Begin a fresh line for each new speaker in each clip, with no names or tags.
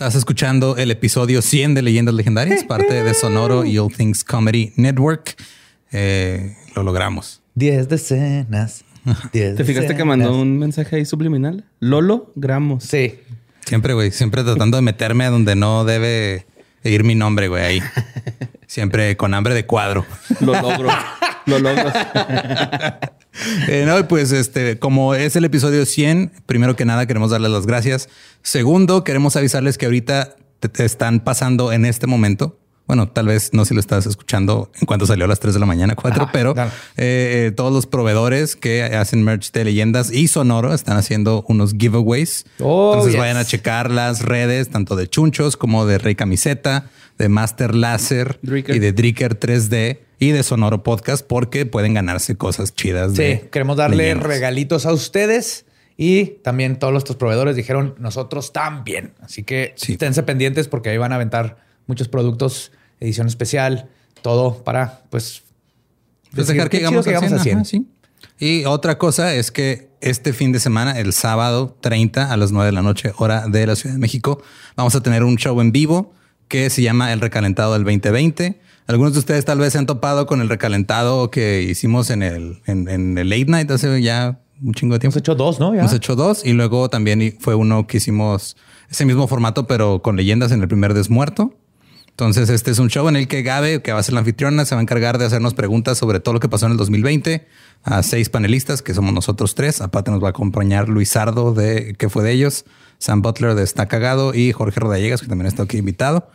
Estás escuchando el episodio 100 de Leyendas Legendarias, parte de Sonoro y All Things Comedy Network. Eh, lo logramos.
10 decenas.
¿Te fijaste que mandó un mensaje ahí subliminal? Lolo Gramos.
Sí.
Siempre, güey, siempre tratando de meterme a donde no debe ir mi nombre, güey, ahí. Siempre con hambre de cuadro.
Lo logro. lo logro.
Eh, no, pues este, como es el episodio 100, primero que nada queremos darles las gracias. Segundo, queremos avisarles que ahorita te, están pasando en este momento. Bueno, tal vez no si lo estás escuchando en cuanto salió a las 3 de la mañana, 4, pero eh, eh, todos los proveedores que hacen merch de leyendas y sonoro están haciendo unos giveaways.
Oh,
Entonces vayan a checar las redes, tanto de Chunchos como de Rey Camiseta, de Master Láser y de Dricker 3D y de Sonoro Podcast porque pueden ganarse cosas chidas.
Sí, queremos darle regalitos a ustedes y también todos nuestros proveedores dijeron nosotros también. Así que esténse pendientes porque ahí van a aventar muchos productos, edición especial, todo para pues,
pues dejar que llegamos, a 100. Y otra cosa es que este fin de semana, el sábado 30 a las 9 de la noche, hora de la Ciudad de México, vamos a tener un show en vivo que se llama El Recalentado del 2020 algunos de ustedes tal vez se han topado con el recalentado que hicimos en el, en, el late night hace ya un chingo de tiempo.
Hemos hecho dos, ¿no?
Hemos hecho dos y luego también fue uno que hicimos ese mismo formato, pero con leyendas en el primer desmuerto. Entonces, este es un show en el que Gabe, que va a ser la anfitriona, se va a encargar de hacernos preguntas sobre todo lo que pasó en el 2020 a seis panelistas, que somos nosotros tres. Aparte nos va a acompañar Luis Sardo, de, que fue de ellos, Sam Butler de Está Cagado y Jorge Rodallegas, que también está aquí invitado.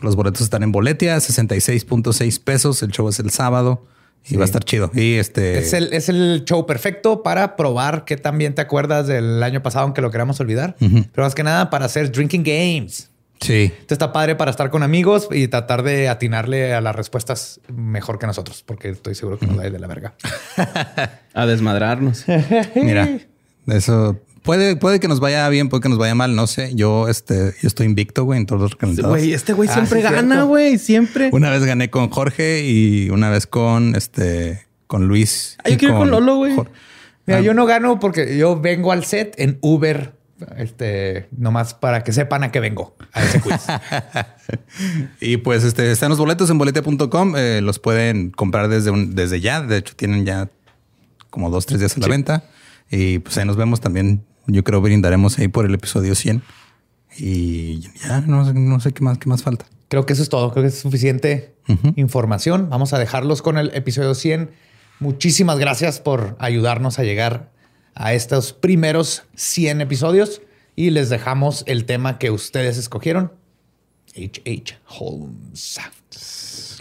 Los boletos están en Boletia, 66.6 pesos. El show es el sábado y va a estar chido. Y este
es el, es el show perfecto para probar que también te acuerdas del año pasado, aunque lo queramos olvidar. Pero más que nada para hacer drinking games.
Sí.
Esto está padre para estar con amigos y tratar de atinarle a las respuestas mejor que nosotros, porque estoy seguro que nos da de la verga.
a desmadrarnos.
Mira, eso Puede, puede que nos vaya bien, puede que nos vaya mal, no sé. Yo, este, yo estoy invicto, güey, en todos los recalentados.
Güey, este güey ah, siempre gana, güey, siempre.
Una vez gané con Jorge y una vez con este, con Luis.
Ay, yo quiero con Lolo, güey.
Mira, ah. yo no gano porque yo vengo al set en Uber, este, nomás para que sepan a qué vengo a ese quiz.
y pues, este, están los boletos en boletia.com. Eh, los pueden comprar desde un, desde ya. De hecho, tienen ya como dos, tres días a la venta. Y pues ahí nos vemos también yo creo brindaremos ahí por el episodio 100. Y ya no, sé qué más, qué más falta.
Creo que eso es todo. Creo que es suficiente información. Vamos a dejarlos con el episodio 100. Muchísimas gracias por ayudarnos a llegar a estos primeros 100 episodios y les dejamos el tema que ustedes escogieron. H.H. Holmes.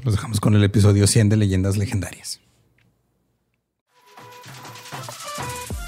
Los dejamos con el episodio 100 de Leyendas Legendarias.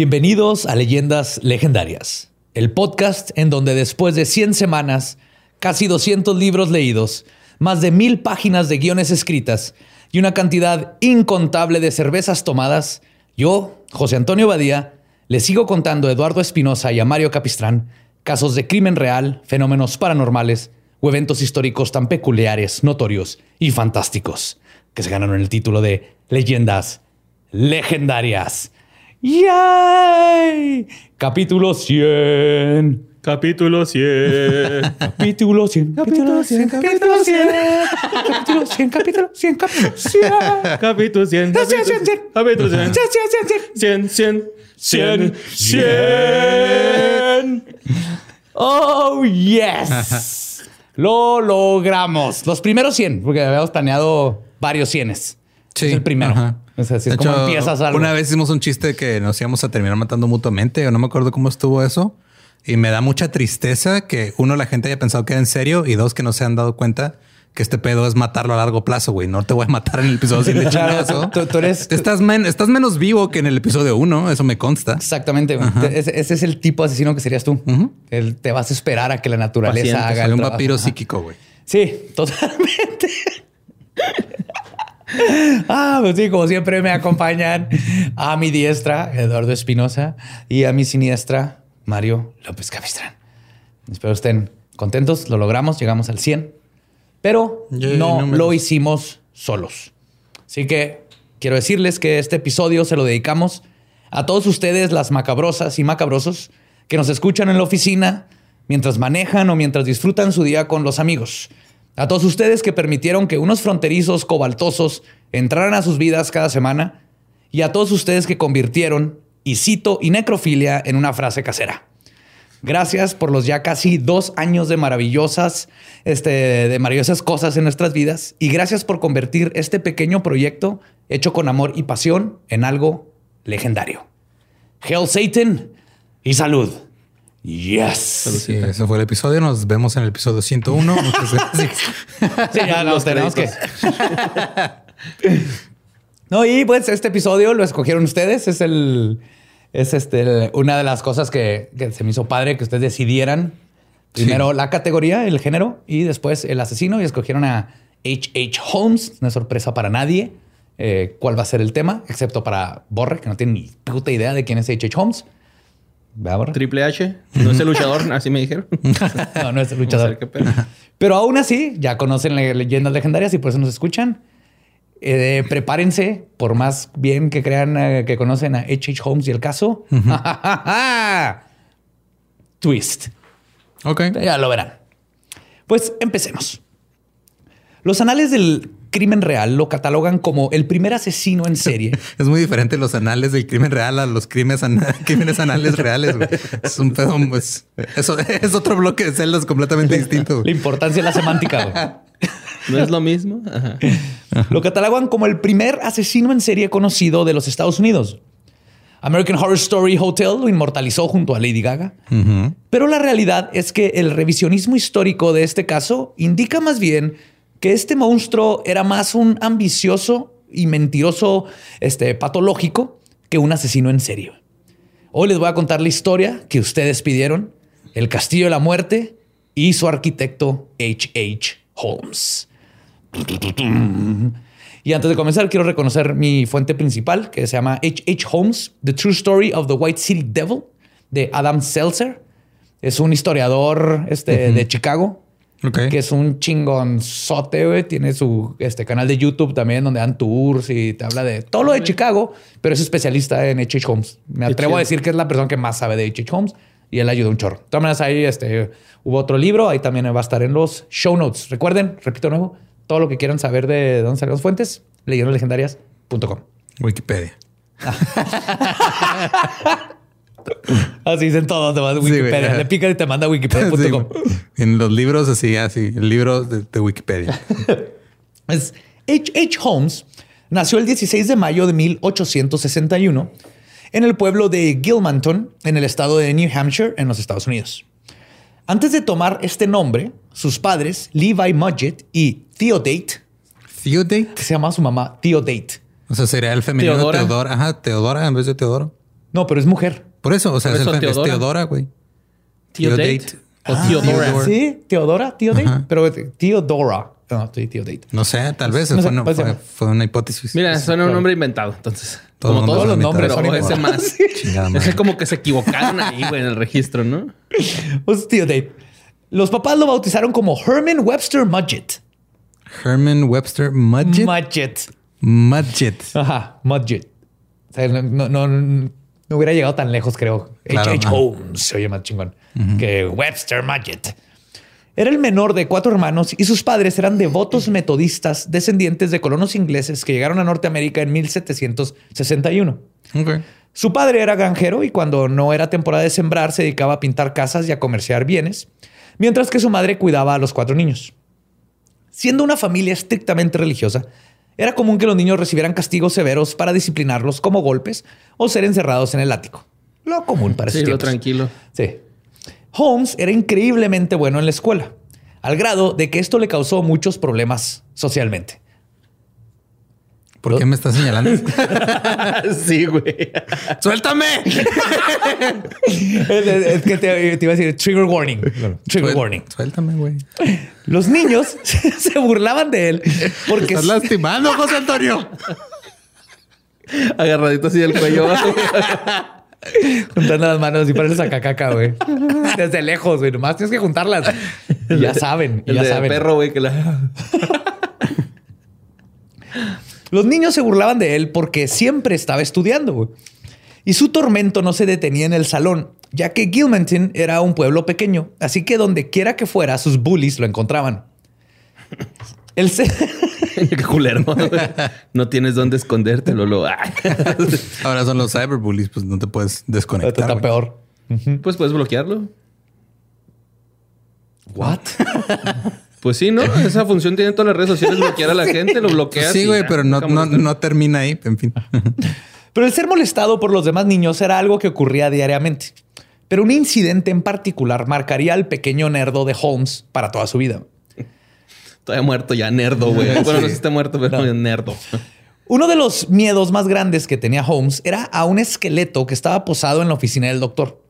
Bienvenidos a Leyendas Legendarias, el podcast en donde después de 100 semanas, casi 200 libros leídos, más de mil páginas de guiones escritas y una cantidad incontable de cervezas tomadas, yo, José Antonio Badía, les sigo contando a Eduardo Espinosa y a Mario Capistrán casos de crimen real, fenómenos paranormales o eventos históricos tan peculiares, notorios y fantásticos que se ganaron el título de Leyendas Legendarias. ¡Yay! Capítulo 100.
Capítulo 100.
Capítulo 100, capítulo 100, capítulo 100, capítulo 100, capítulo 100, capítulo 100.
Capítulo 100.
Cien, cien, cien, cien.
Capítulo 100.
100, 100, 100,
100, 100.
100, 100. Oh, yes. Lo logramos. Los primeros 100, porque habíamos planeado varios cienes.
Sí,
Es el primero.
ajá.
O sea,
De
es como
hecho,
empiezas algo.
Una vez hicimos un chiste que nos íbamos a terminar matando mutuamente, o no me acuerdo cómo estuvo eso. Y me da mucha tristeza que uno, la gente haya pensado que era en serio y dos, que no se han dado cuenta que este pedo es matarlo a largo plazo, güey. No te voy a matar en el episodio sin de chingadazo.
tú- tú eres-
Estás, men- estás menos vivo que en el episodio uno, eso me consta.
Exactamente. Ese, ese es el tipo de asesino que serías tú. Él te vas a esperar a que la naturaleza
Paciente,
haga
Soy
el
un
trabajo.
vampiro
Ajá.
psíquico, güey.
Sí, totalmente. ah, pues sí, como siempre me acompañan a mi diestra, Eduardo Espinosa, y a mi siniestra, Mario López Capistrán. Espero estén contentos, lo logramos, llegamos al 100, pero no lo hicimos solos. Así que quiero decirles que este episodio se lo dedicamos a todos ustedes, las macabrosas y macabrosos, que nos escuchan en la oficina, mientras manejan o mientras disfrutan su día con los amigos. A todos ustedes que permitieron que unos fronterizos cobaltosos entraran a sus vidas cada semana. Y a todos ustedes que convirtieron, y cito, y necrofilia en una frase casera. Gracias por los ya casi dos años de maravillosas, este, de maravillosas cosas en nuestras vidas. Y gracias por convertir este pequeño proyecto hecho con amor y pasión en algo legendario. Hail Satan y salud. Yes.
Sí, ese fue el episodio. Nos vemos en el episodio 101. Muchas gracias.
Sí, ya
Los
tenemos que. No, y pues este episodio lo escogieron ustedes. Es el. Es este el- una de las cosas que, que se me hizo padre que ustedes decidieran. Primero la categoría, el género, y después el asesino. Y escogieron a H.H. Holmes. Una sorpresa para nadie. eh, cuál va a ser el tema, excepto para Borre, que no tiene ni puta idea de quién es H.H. Holmes.
Triple H. No es el luchador, así me dijeron.
No, no es el luchador. Pero aún así, ya conocen le- leyendas legendarias y por eso nos escuchan. Eh, prepárense, por más bien que crean eh, que conocen a H.H. Holmes y el caso. Twist.
Ok.
Ya lo verán. Pues empecemos. Los anales del crimen real lo catalogan como el primer asesino en serie.
Es muy diferente los anales del crimen real a los crímenes, ana- crímenes anales reales. Es un pedo, pues, eso es otro bloque de celdas completamente distinto.
La importancia de la semántica.
¿No es lo mismo? Ajá.
Lo catalogan como el primer asesino en serie conocido de los Estados Unidos. American Horror Story Hotel lo inmortalizó junto a Lady Gaga. Pero la realidad es que el revisionismo histórico de este caso indica más bien que este monstruo era más un ambicioso y mentiroso este, patológico que un asesino en serio. Hoy les voy a contar la historia que ustedes pidieron, el Castillo de la Muerte y su arquitecto H.H. Holmes. Y antes de comenzar, quiero reconocer mi fuente principal, que se llama H.H. Holmes, The True Story of the White City Devil, de Adam Seltzer. Es un historiador este, de Chicago, Que es un chingonzote, güey. Tiene su este, canal de YouTube también, donde dan tours y te habla de todo lo de Chicago, pero es especialista en H.H. Holmes. Me atrevo a decir que es la persona que más sabe de H.H. Holmes y él ayuda un chorro. De todas maneras, ahí este, hubo otro libro, ahí también va a estar en los show notes. Recuerden, repito nuevo, todo lo que quieran saber de dónde salen las fuentes, leyendoslegendarias.com.
Wikipedia.
Así dicen todos, te vas a
Sí,
Wikipedia. Le picas y te manda a
Sí,
wikipedia.com.
güey. en los libros así, así, el libro de, de Wikipedia.
Es H. H. Holmes nació el 16 de mayo de 1861 en el pueblo de Gilmanton, en el estado de New Hampshire, en los Estados Unidos. Antes de tomar este nombre, sus padres, Levi Mudgett y Theodate,
Theodate.
se llama su mamá Theodate.
O sea, sería el femenino
Teodora.
Teodora. Ajá, Teodora en vez de Teodoro.
No, pero es mujer.
Por eso, o sea, es,
eso
es
Teodora.
Teodora, güey.
Theodate.
Theodate.
O
Ah.
Theodora.
Sí, Teodora, Theodate, pero Theodora. No, sí, Theodate.
No sé, tal vez
No
fue, una,
puede
fue-
ser.
fue una hipótesis.
Mira, suena un nombre inventado, entonces.
Todo
como todos
lo
los nombres, pero ese más. Ese como que se equivocaron ahí, güey, en el registro, ¿no?
Pues Theodate. Los papás lo bautizaron como Herman Webster Mudgett.
Herman Webster Mudgett.
Mudgett.
Mudgett.
Ajá, Mudgett. O sea, no, no- no- hubiera llegado tan lejos, creo.
Claro,
H.H. Holmes se oye más chingón que Webster Market. Era el menor de cuatro hermanos y sus padres eran devotos metodistas descendientes de colonos ingleses que llegaron a Norteamérica en 1761.
Ok.
Su padre era granjero y cuando no era temporada de sembrar se dedicaba a pintar casas y a comerciar bienes, mientras que su madre cuidaba a los cuatro niños. Siendo una familia estrictamente religiosa, era común que los niños recibieran castigos severos para disciplinarlos como golpes o ser encerrados en el ático. Lo común para
Sí,
esos
lo
tiempos.
tranquilo.
Sí. Holmes era increíblemente bueno en la escuela, al grado de que esto le causó muchos problemas socialmente.
¿Por qué me estás señalando?
sí, güey.
¡Suéltame!
es, es- es que te, te iba a decir trigger warning. Trigger
Suel-
warning.
Suéltame, güey.
Los niños se burlaban de él porque
Estás lastimando, José Antonio.
Agarradito así del cuello.
juntando las manos y pareces a cacaca, güey. Desde lejos, güey. Nomás tienes que juntarlas. Y ya saben, y
el
ya
de
saben.
perro, güey, que la...
Los niños se burlaban de él porque siempre estaba estudiando. güey. Y su tormento no se detenía en el salón, ya que Gilmanton era un pueblo pequeño, así que donde quiera que fuera, sus bullies lo encontraban. El se-
Qué culero. No tienes dónde esconderte, Lolo.
Ahora son los cyberbullies, pues no te puedes desconectar.
está peor.
Pues puedes bloquearlo.
What?
Pues sí, ¿no? Esa función tiene todas las redes sociales, bloquear a la gente, lo bloqueas.
Sí, güey, pero no, no, no termina ahí. En fin.
Pero el ser molestado por los demás niños era algo que ocurría diariamente. Pero un incidente en particular marcaría al pequeño nerdo de Holmes para toda su vida.
Todavía muerto ya, nerdo, güey. Bueno, no sé si está muerto, pero
No.
nerdo.
Uno de los miedos más grandes que tenía Holmes era a un esqueleto que estaba posado en la oficina del doctor.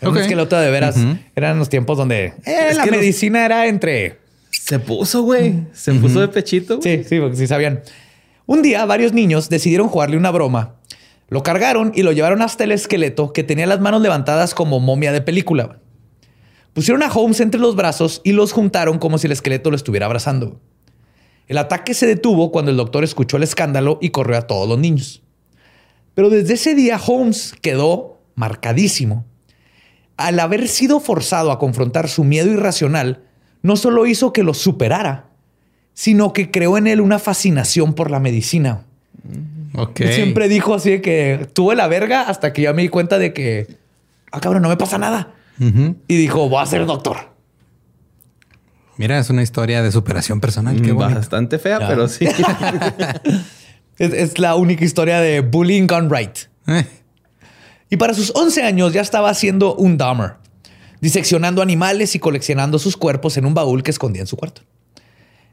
Era Un esqueleto de veras. Eran los tiempos donde eh, la
los-
medicina era entre...
Se puso, güey. Se puso de pechito.
Sí, sí, porque sí sabían. Un día varios niños decidieron jugarle una broma. Lo cargaron y lo llevaron hasta el esqueleto que tenía las manos levantadas como momia de película. Pusieron a Holmes entre los brazos y los juntaron como si el esqueleto lo estuviera abrazando. El ataque se detuvo cuando el doctor escuchó el escándalo y corrió a todos los niños. Pero desde ese día Holmes quedó marcadísimo. Al haber sido forzado a confrontar su miedo irracional, no solo hizo que lo superara, sino que creó en él una fascinación por la medicina.
Ok.
Él siempre dijo así de que tuve la verga hasta que ya me di cuenta de que, ah, cabrón, no me pasa nada. Y dijo, voy a ser doctor.
Mira, es una historia de superación personal. Qué bonito.
Bastante fea,
Ya.
pero sí.
Es, es la única historia de bullying gone right.
Eh,
Y para sus 11 años ya estaba haciendo un Dahmer, diseccionando animales y coleccionando sus cuerpos en un baúl que escondía en su cuarto.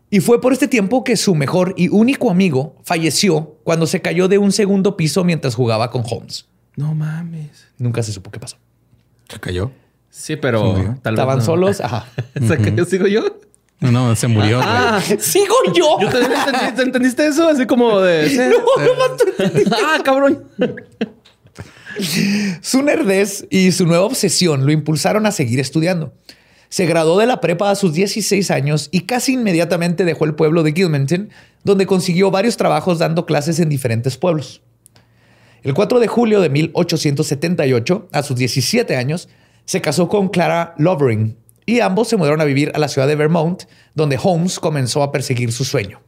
Y fue por este tiempo que su mejor y único amigo falleció cuando se cayó de un segundo piso mientras jugaba con Holmes.
no mames.
Nunca se supo qué pasó.
se cayó.
Sí, pero
¿Se
tal vez
Estaban
no.
solos. Ajá.
Que yo sigo yo.
No, no, se murió.
Ah,
¡Sigo yo!
yo también entendí- ¿entendiste eso? Así como de... sí. ah, cabrón.
Su nerdez y su nueva obsesión lo impulsaron a seguir estudiando. Se graduó de la prepa a sus 16 años y casi inmediatamente dejó el pueblo de Gilmanton, donde consiguió varios trabajos dando clases en diferentes pueblos. El 4 de julio de 1878, a sus 17 años, se casó con Clara Lovering y ambos se mudaron a vivir a la ciudad de Vermont, donde Holmes comenzó a perseguir su sueño.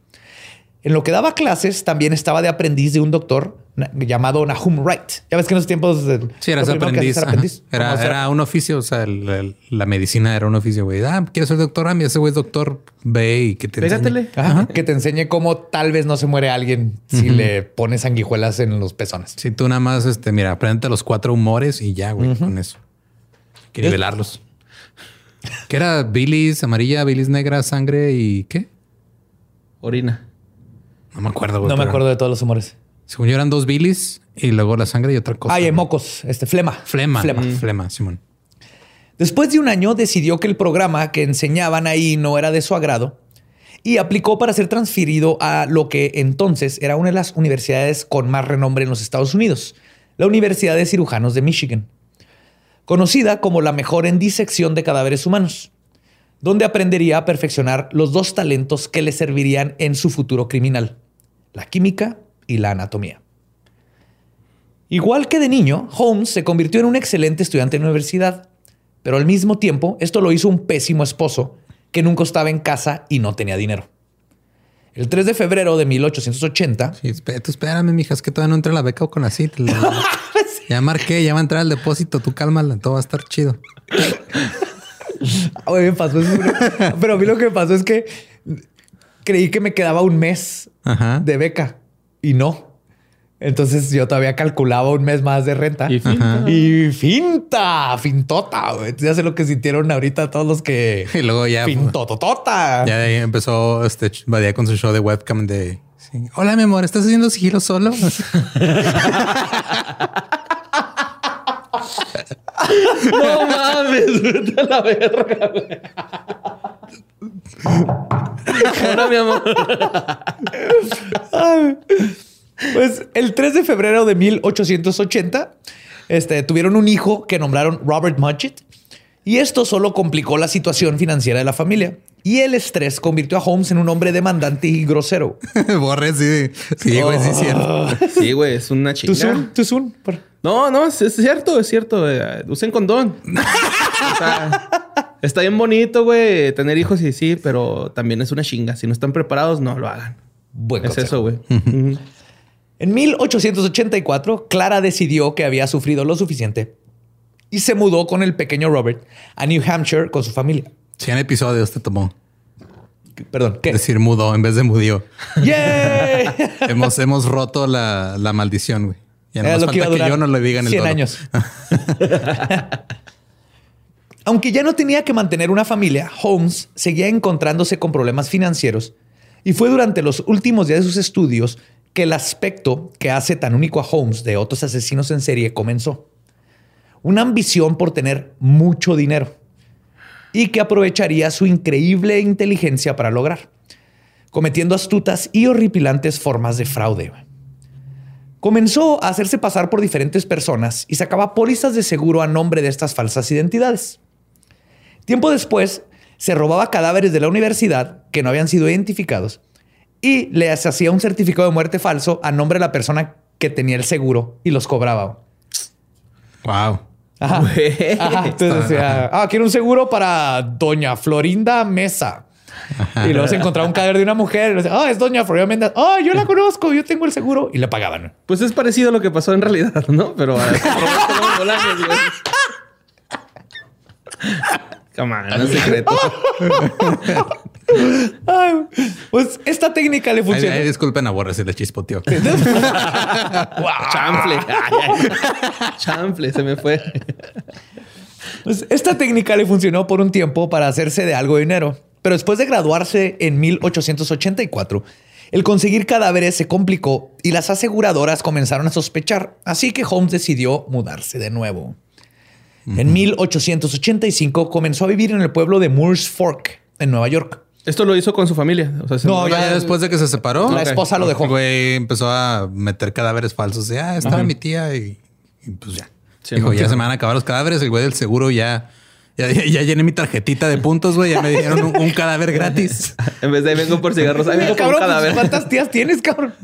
En lo que daba clases, también estaba de aprendiz de un doctor llamado Nahum Wright. Ya ves que en esos tiempos. eh,
Sí, eras
que
aprendiz. Era, un oficio. O sea, el- el- la medicina era un oficio, güey. Ah, ¿quieres ser doctor? Ah, mira, ese güey es doctor. Ve y que te enseñe.
Ajá, Que te enseñe cómo tal vez no se muere alguien si le pones sanguijuelas en los pezones.
Si tú nada más, este, mira, aprende los cuatro humores y ya, güey, con eso. Hay que nivelarlos. ¿Qué era? Bilis amarilla, bilis negra, sangre y qué?
Orina.
No me acuerdo, güey.
No me acuerdo de todos los humores.
Según yo eran dos bilis y luego la sangre y otra cosa.
Ay, hay
güey.
mocos, este, flema.
Flema.
Flema.
Flema, Simón.
Después de un año decidió que el programa que enseñaban ahí no era de su agrado y aplicó para ser transferido a lo que entonces era una de las universidades con más renombre en los Estados Unidos, la Universidad de Cirujanos de Michigan, conocida como la mejor en disección de cadáveres humanos, donde aprendería a perfeccionar los dos talentos que le servirían en su futuro criminal, la química y la anatomía. Igual que de niño, Holmes se convirtió en un excelente estudiante en la universidad, pero al mismo tiempo esto lo hizo un pésimo esposo que nunca estaba en casa y no tenía dinero. El 3 de febrero de 1880.
Sí, espérame, espérame, mija, es que todavía no entra la beca o con así. Ya marqué, ya va a entrar el depósito, tú cálmala, todo va a estar chido.
me pasó eso. Pero a mí lo que me pasó es que creí que me quedaba un mes de beca y no. Entonces yo todavía calculaba un mes más de renta. Y finta. Y finta, fintota. Ya sé lo que sintieron ahorita todos los que.
Y luego ya.
Fintototota.
Ya de ahí empezó este Badía con su show de webcam de. Hola, mi amor, ¿estás haciendo sigilo solo?
no mames, vete a la verga, Hola, mi amor. Pues el 3 de febrero de 1880 este, tuvieron un hijo que nombraron Robert Mudgett y esto solo complicó la situación financiera de la familia. Y el estrés convirtió a Holmes en un hombre demandante y grosero.
Borre, sí. Sí, güey, sí, es cierto.
Sí, güey, es una chingada.
Too soon,
No, no, es, cierto, es cierto. Eh, usen condón. está bien bonito, güey, tener hijos y sí, pero también es una chinga. Si no están preparados, no lo hagan.
Bueno,
es eso, güey.
En 1884, Clara decidió que había sufrido lo suficiente y se mudó con el pequeño Robert a New Hampshire con su familia.
100 episodios te tomó.
Perdón, ¿qué?
Decir mudo en vez de mudió.
¡Yeah!
hemos, hemos roto la, maldición, güey. Ya no nos falta que, yo no le diga en el
100 años. Aunque ya no tenía que mantener una familia, Holmes seguía encontrándose con problemas financieros y fue durante los últimos días de sus estudios que el aspecto que hace tan único a Holmes de otros asesinos en serie comenzó. Una ambición por tener mucho dinero y que aprovecharía su increíble inteligencia para lograr, cometiendo astutas y horripilantes formas de fraude. Comenzó a hacerse pasar por diferentes personas y sacaba pólizas de seguro a nombre de estas falsas identidades. Tiempo después, se robaba cadáveres de la universidad que no habían sido identificados y le hacía un certificado de muerte falso a nombre de la persona que tenía el seguro y los cobraba.
Wow.
Ajá. Entonces decía, ah, quiero un seguro para doña Florinda Mesa. Y luego se encontraba un cadáver de una mujer. Y decía, ah, es doña Florinda Mesa. Ah, yo la conozco, yo tengo el seguro. Y le pagaban.
Pues es parecido a lo que pasó en realidad, ¿no? Pero... Come on, no es secreto.
pues esta técnica le funciona.
Ay, disculpen a se le chispoteó.
Chamfle, se me fue.
Pues esta técnica le funcionó por un tiempo para hacerse de algo de dinero. Pero después de graduarse en 1884, el conseguir cadáveres se complicó y las aseguradoras comenzaron a sospechar. Así que Holmes decidió mudarse de nuevo. En 1885 comenzó a vivir en el pueblo de Moores Fork, en Nueva York.
Esto lo hizo con su familia.
no, ya, después de que se separó.
La esposa lo dejó.
El güey empezó a meter cadáveres falsos. De, ah, estaba mi tía y, pues ya. Dijo, ya se me van a acabar los cadáveres. El güey del seguro ya ya, ya, llené mi tarjetita de puntos, güey. Ya me dieron un, cadáver gratis.
en vez de ahí vengo por cigarros, ahí vengo por un pues, cadáver.
¿Cuántas tías tienes, cabrón?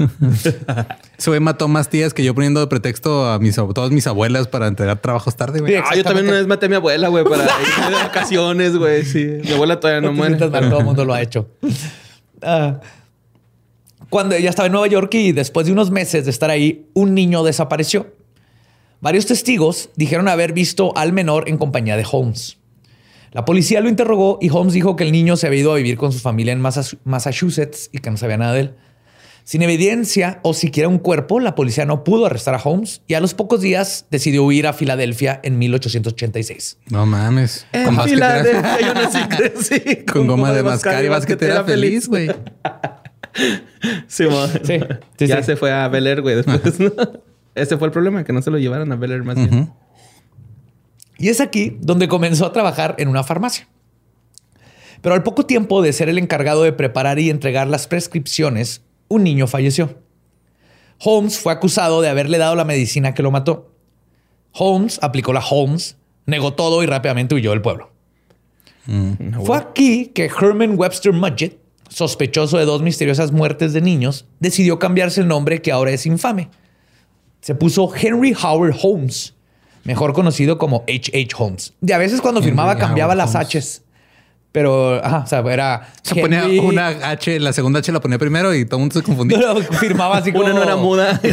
Ese güey mató más tías que yo poniendo de pretexto a mis, todas mis abuelas para entregar trabajos tarde, güey.
ah, yo también una vez maté a mi abuela, güey, para ir de vacaciones, güey. Sí, mi abuela todavía no muere.
Todo el mundo lo ha hecho. Ah, cuando ella estaba en Nueva York y después de unos meses de estar ahí, un niño desapareció. Varios testigos dijeron haber visto al menor en compañía de Holmes. La policía lo interrogó y Holmes dijo que el niño se había ido a vivir con su familia en Massachusetts y que no sabía nada de él. Sin evidencia o siquiera un cuerpo, la policía no pudo arrestar a Holmes y a los pocos días decidió huir a Filadelfia en 1886.
No mames.
En Filadelfia yo nací crecí.
Con, goma, de mascar y basquetera feliz, güey.
sí, sí, sí, Ya se fue a Bel güey, después. Ese fue el problema, que no se lo llevaron a Bel más bien.
Y es aquí donde comenzó a trabajar en una farmacia. Pero al poco tiempo de ser el encargado de preparar y entregar las prescripciones, un niño falleció. Holmes fue acusado de haberle dado la medicina que lo mató. Holmes aplicó la Holmes, negó todo y rápidamente huyó del pueblo. Mm. Fue aquí que Herman Webster Mudgett, sospechoso de dos misteriosas muertes de niños, decidió cambiarse el nombre que ahora es infame. se puso Henry Howard Holmes, mejor conocido como H.H. Holmes. Y a veces cuando firmaba cambiaba las H's. Pero, ajá, o sea, era.
Se ponía una H, la segunda H la ponía primero y todo el mundo se confundía.
firmaba así como.
Una no era muda.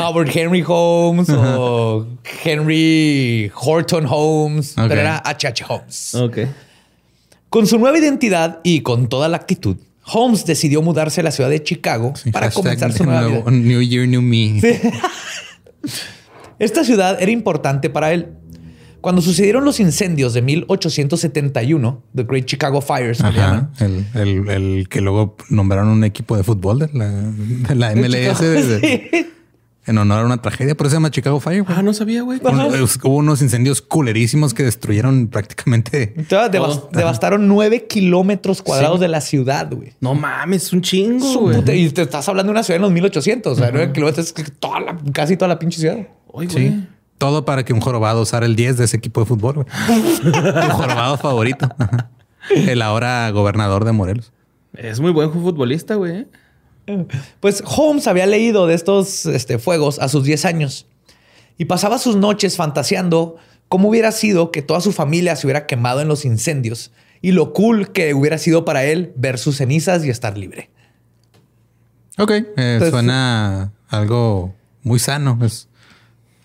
Howard Henry Holmes o Henry Horton Holmes, pero era H.H. Holmes.
Ok.
Con su nueva identidad y con toda la actitud, Holmes decidió mudarse a la ciudad de Chicago para comenzar su nueva vida.
New Year, New Me.
Esta ciudad era importante para él. Cuando sucedieron los incendios de 1871, The Great Chicago Fires,
el, que luego nombraron un equipo de fútbol de la, MLS en honor a una tragedia, por eso se llama Chicago Fire.
Ah, no sabía, güey.
Hubo unos incendios culerísimos que destruyeron prácticamente.
devastaron nueve kilómetros cuadrados de la ciudad, güey.
No mames, un chingo. güey.
y te estás hablando de una ciudad en los 1800, o sea, nueve kilómetros es casi toda la pinche ciudad.
sí. Todo para que un jorobado usara el 10 de ese equipo de fútbol. El jorobado favorito. El ahora gobernador de Morelos.
Es muy buen futbolista, güey.
Pues Holmes había leído de estos este, fuegos a sus 10 años y pasaba sus noches fantaseando cómo hubiera sido que toda su familia se hubiera quemado en los incendios y lo cool que hubiera sido para él ver sus cenizas y estar libre.
Ok, eh, suena algo muy sano. Es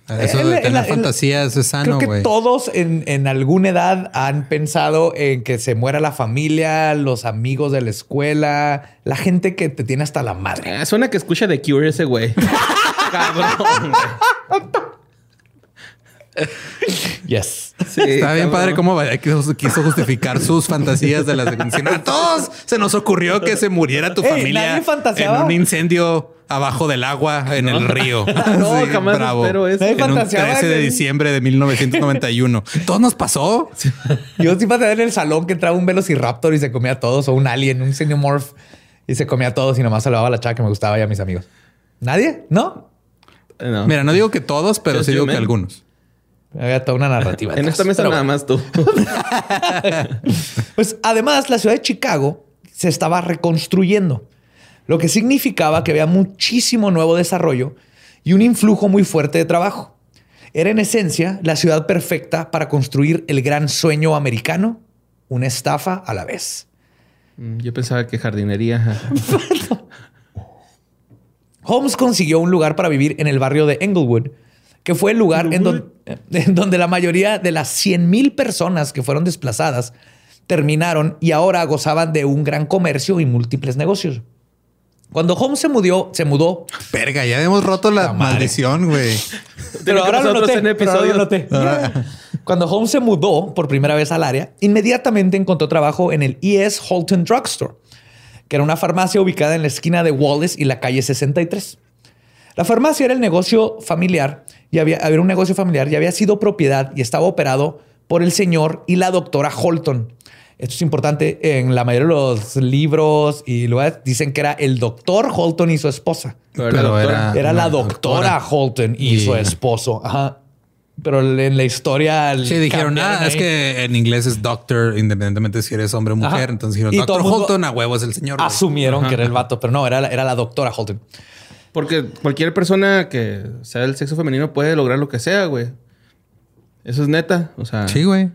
eso de tener fantasías es sano,
Creo que todos en, alguna edad han pensado en que se muera la familia, los amigos de la escuela, la gente que te tiene hasta la madre.
Eh, suena que escucha de Cure ese güey. Cabrón.
Yes.
Está bien padre cómo quiso justificar sus fantasías de las A todos se nos ocurrió que se muriera tu familia en un incendio abajo del agua en el río.
no, jamás espero eso.
En un 13 de diciembre de 1991. ¿Todo nos pasó?
Yo sí pasé en el salón que entraba un velociraptor y se comía a todos, o un alien, un xenomorph, y se comía a todos y nomás salvaba la chava que me gustaba y a mis amigos. ¿Nadie? ¿No?
Mira, no digo que todos, pero sí digo que algunos.
Había toda una narrativa.
en esta mesa nada más tú.
pues además, la ciudad de Chicago se estaba reconstruyendo lo que significaba que había muchísimo nuevo desarrollo y un influjo muy fuerte de trabajo. Era en esencia la ciudad perfecta para construir el gran sueño americano, una estafa a la vez.
Mm, yo pensaba que jardinería.
Holmes consiguió un lugar para vivir en el barrio de Englewood, que fue el lugar en, donde la mayoría de las 100.000 personas que fueron desplazadas terminaron y ahora gozaban de un gran comercio y múltiples negocios. Cuando Holmes se mudó, se mudó.
Verga, ya hemos roto la, maldición, güey.
Pero ahora lo noté. En episodio. Cuando Holmes se mudó por primera vez al área, inmediatamente encontró trabajo en el E.S. Holton Drugstore, que era una farmacia ubicada en la esquina de Wallace y la calle 63. La farmacia era el negocio familiar y había, había un negocio familiar y había sido propiedad y estaba operado por el señor y la doctora Holton, esto es importante. En la mayoría de los libros y lugares dicen que era el doctor Holton y su esposa.
Pero,
era, la doctora, Holton y, su esposo. Ajá. Pero en la historia.
Sí, dijeron, ah, es que en inglés es doctor, independientemente si eres hombre o mujer. Entonces dijeron, doctor Holton a huevo es el señor.
Asumieron que era el vato, pero no, era, era la doctora Holton.
Porque cualquier persona que sea del sexo femenino puede lograr lo que sea, güey. Eso es neta. O sea,
sí, güey.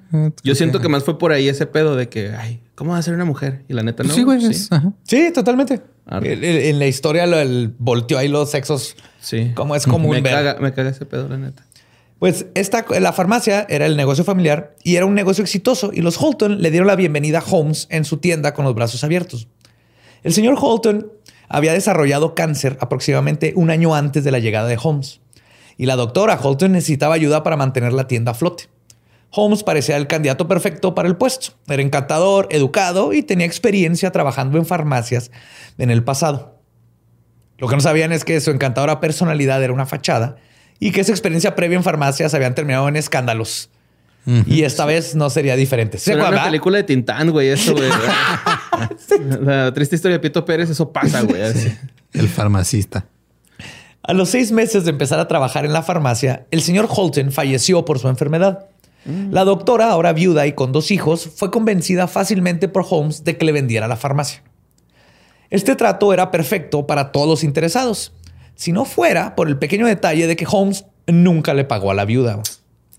Yo siento que más fue por ahí ese pedo de que, ay, ¿cómo va a ser una mujer? Y la neta no.
Sí, güey. Sí. totalmente. En la historia lo, el, volteó ahí los sexos. Sí. Como es común
me Caga, me caga ese pedo, la neta.
Pues esta, la farmacia era el negocio familiar y era un negocio exitoso y los Holton le dieron la bienvenida a Holmes en su tienda con los brazos abiertos. El señor Holton había desarrollado cáncer aproximadamente un año antes de la llegada de Holmes y la doctora Holton necesitaba ayuda para mantener la tienda a flote. Holmes parecía el candidato perfecto para el puesto. Era encantador, educado y tenía experiencia trabajando en farmacias en el pasado. Lo que no sabían es que su encantadora personalidad era una fachada y que su experiencia previa en farmacias habían terminado en escándalos. Y esta vez no sería diferente.
¿Se una película de Tintán, güey, eso, güey. La triste historia de Pito Pérez, eso pasa, güey.
El farmacista.
A los seis meses de empezar a trabajar en la farmacia, el señor Holton falleció por su enfermedad. Mm. La doctora, ahora viuda y con dos hijos, fue convencida fácilmente por Holmes de que le vendiera la farmacia. Este trato era perfecto para todos los interesados. si no fuera por el pequeño detalle de que Holmes nunca le pagó a la viuda.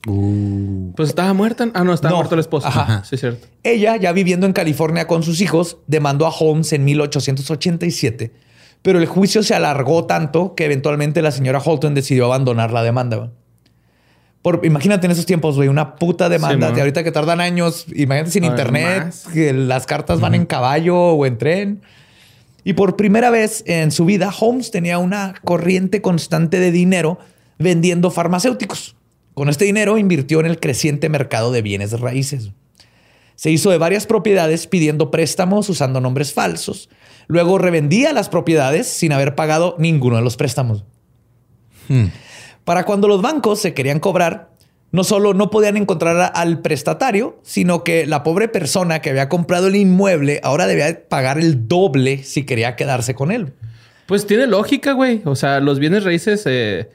Pues estaba muerta. Ah, no, estaba
No.
muerto el esposo.
Ajá.
Sí, cierto.
Ella, ya viviendo en California con sus hijos, demandó a Holmes en 1887, pero el juicio se alargó tanto que eventualmente la señora Holton decidió abandonar la demanda. Por, imagínate en esos tiempos, güey, una puta demanda.
Sí,
de ahorita que tardan años, imagínate sin internet, que las cartas van en caballo o en tren. Y por primera vez en su vida, Holmes tenía una corriente constante de dinero vendiendo farmacéuticos. Con este dinero invirtió en el creciente mercado de bienes raíces. Se hizo de varias propiedades pidiendo préstamos usando nombres falsos. Luego revendía las propiedades sin haber pagado ninguno de los préstamos. Para cuando los bancos se querían cobrar, no solo no podían encontrar al prestatario, sino que la pobre persona que había comprado el inmueble ahora debía pagar el doble si quería quedarse con él.
Pues tiene lógica, güey. O sea, los bienes raíces, eh,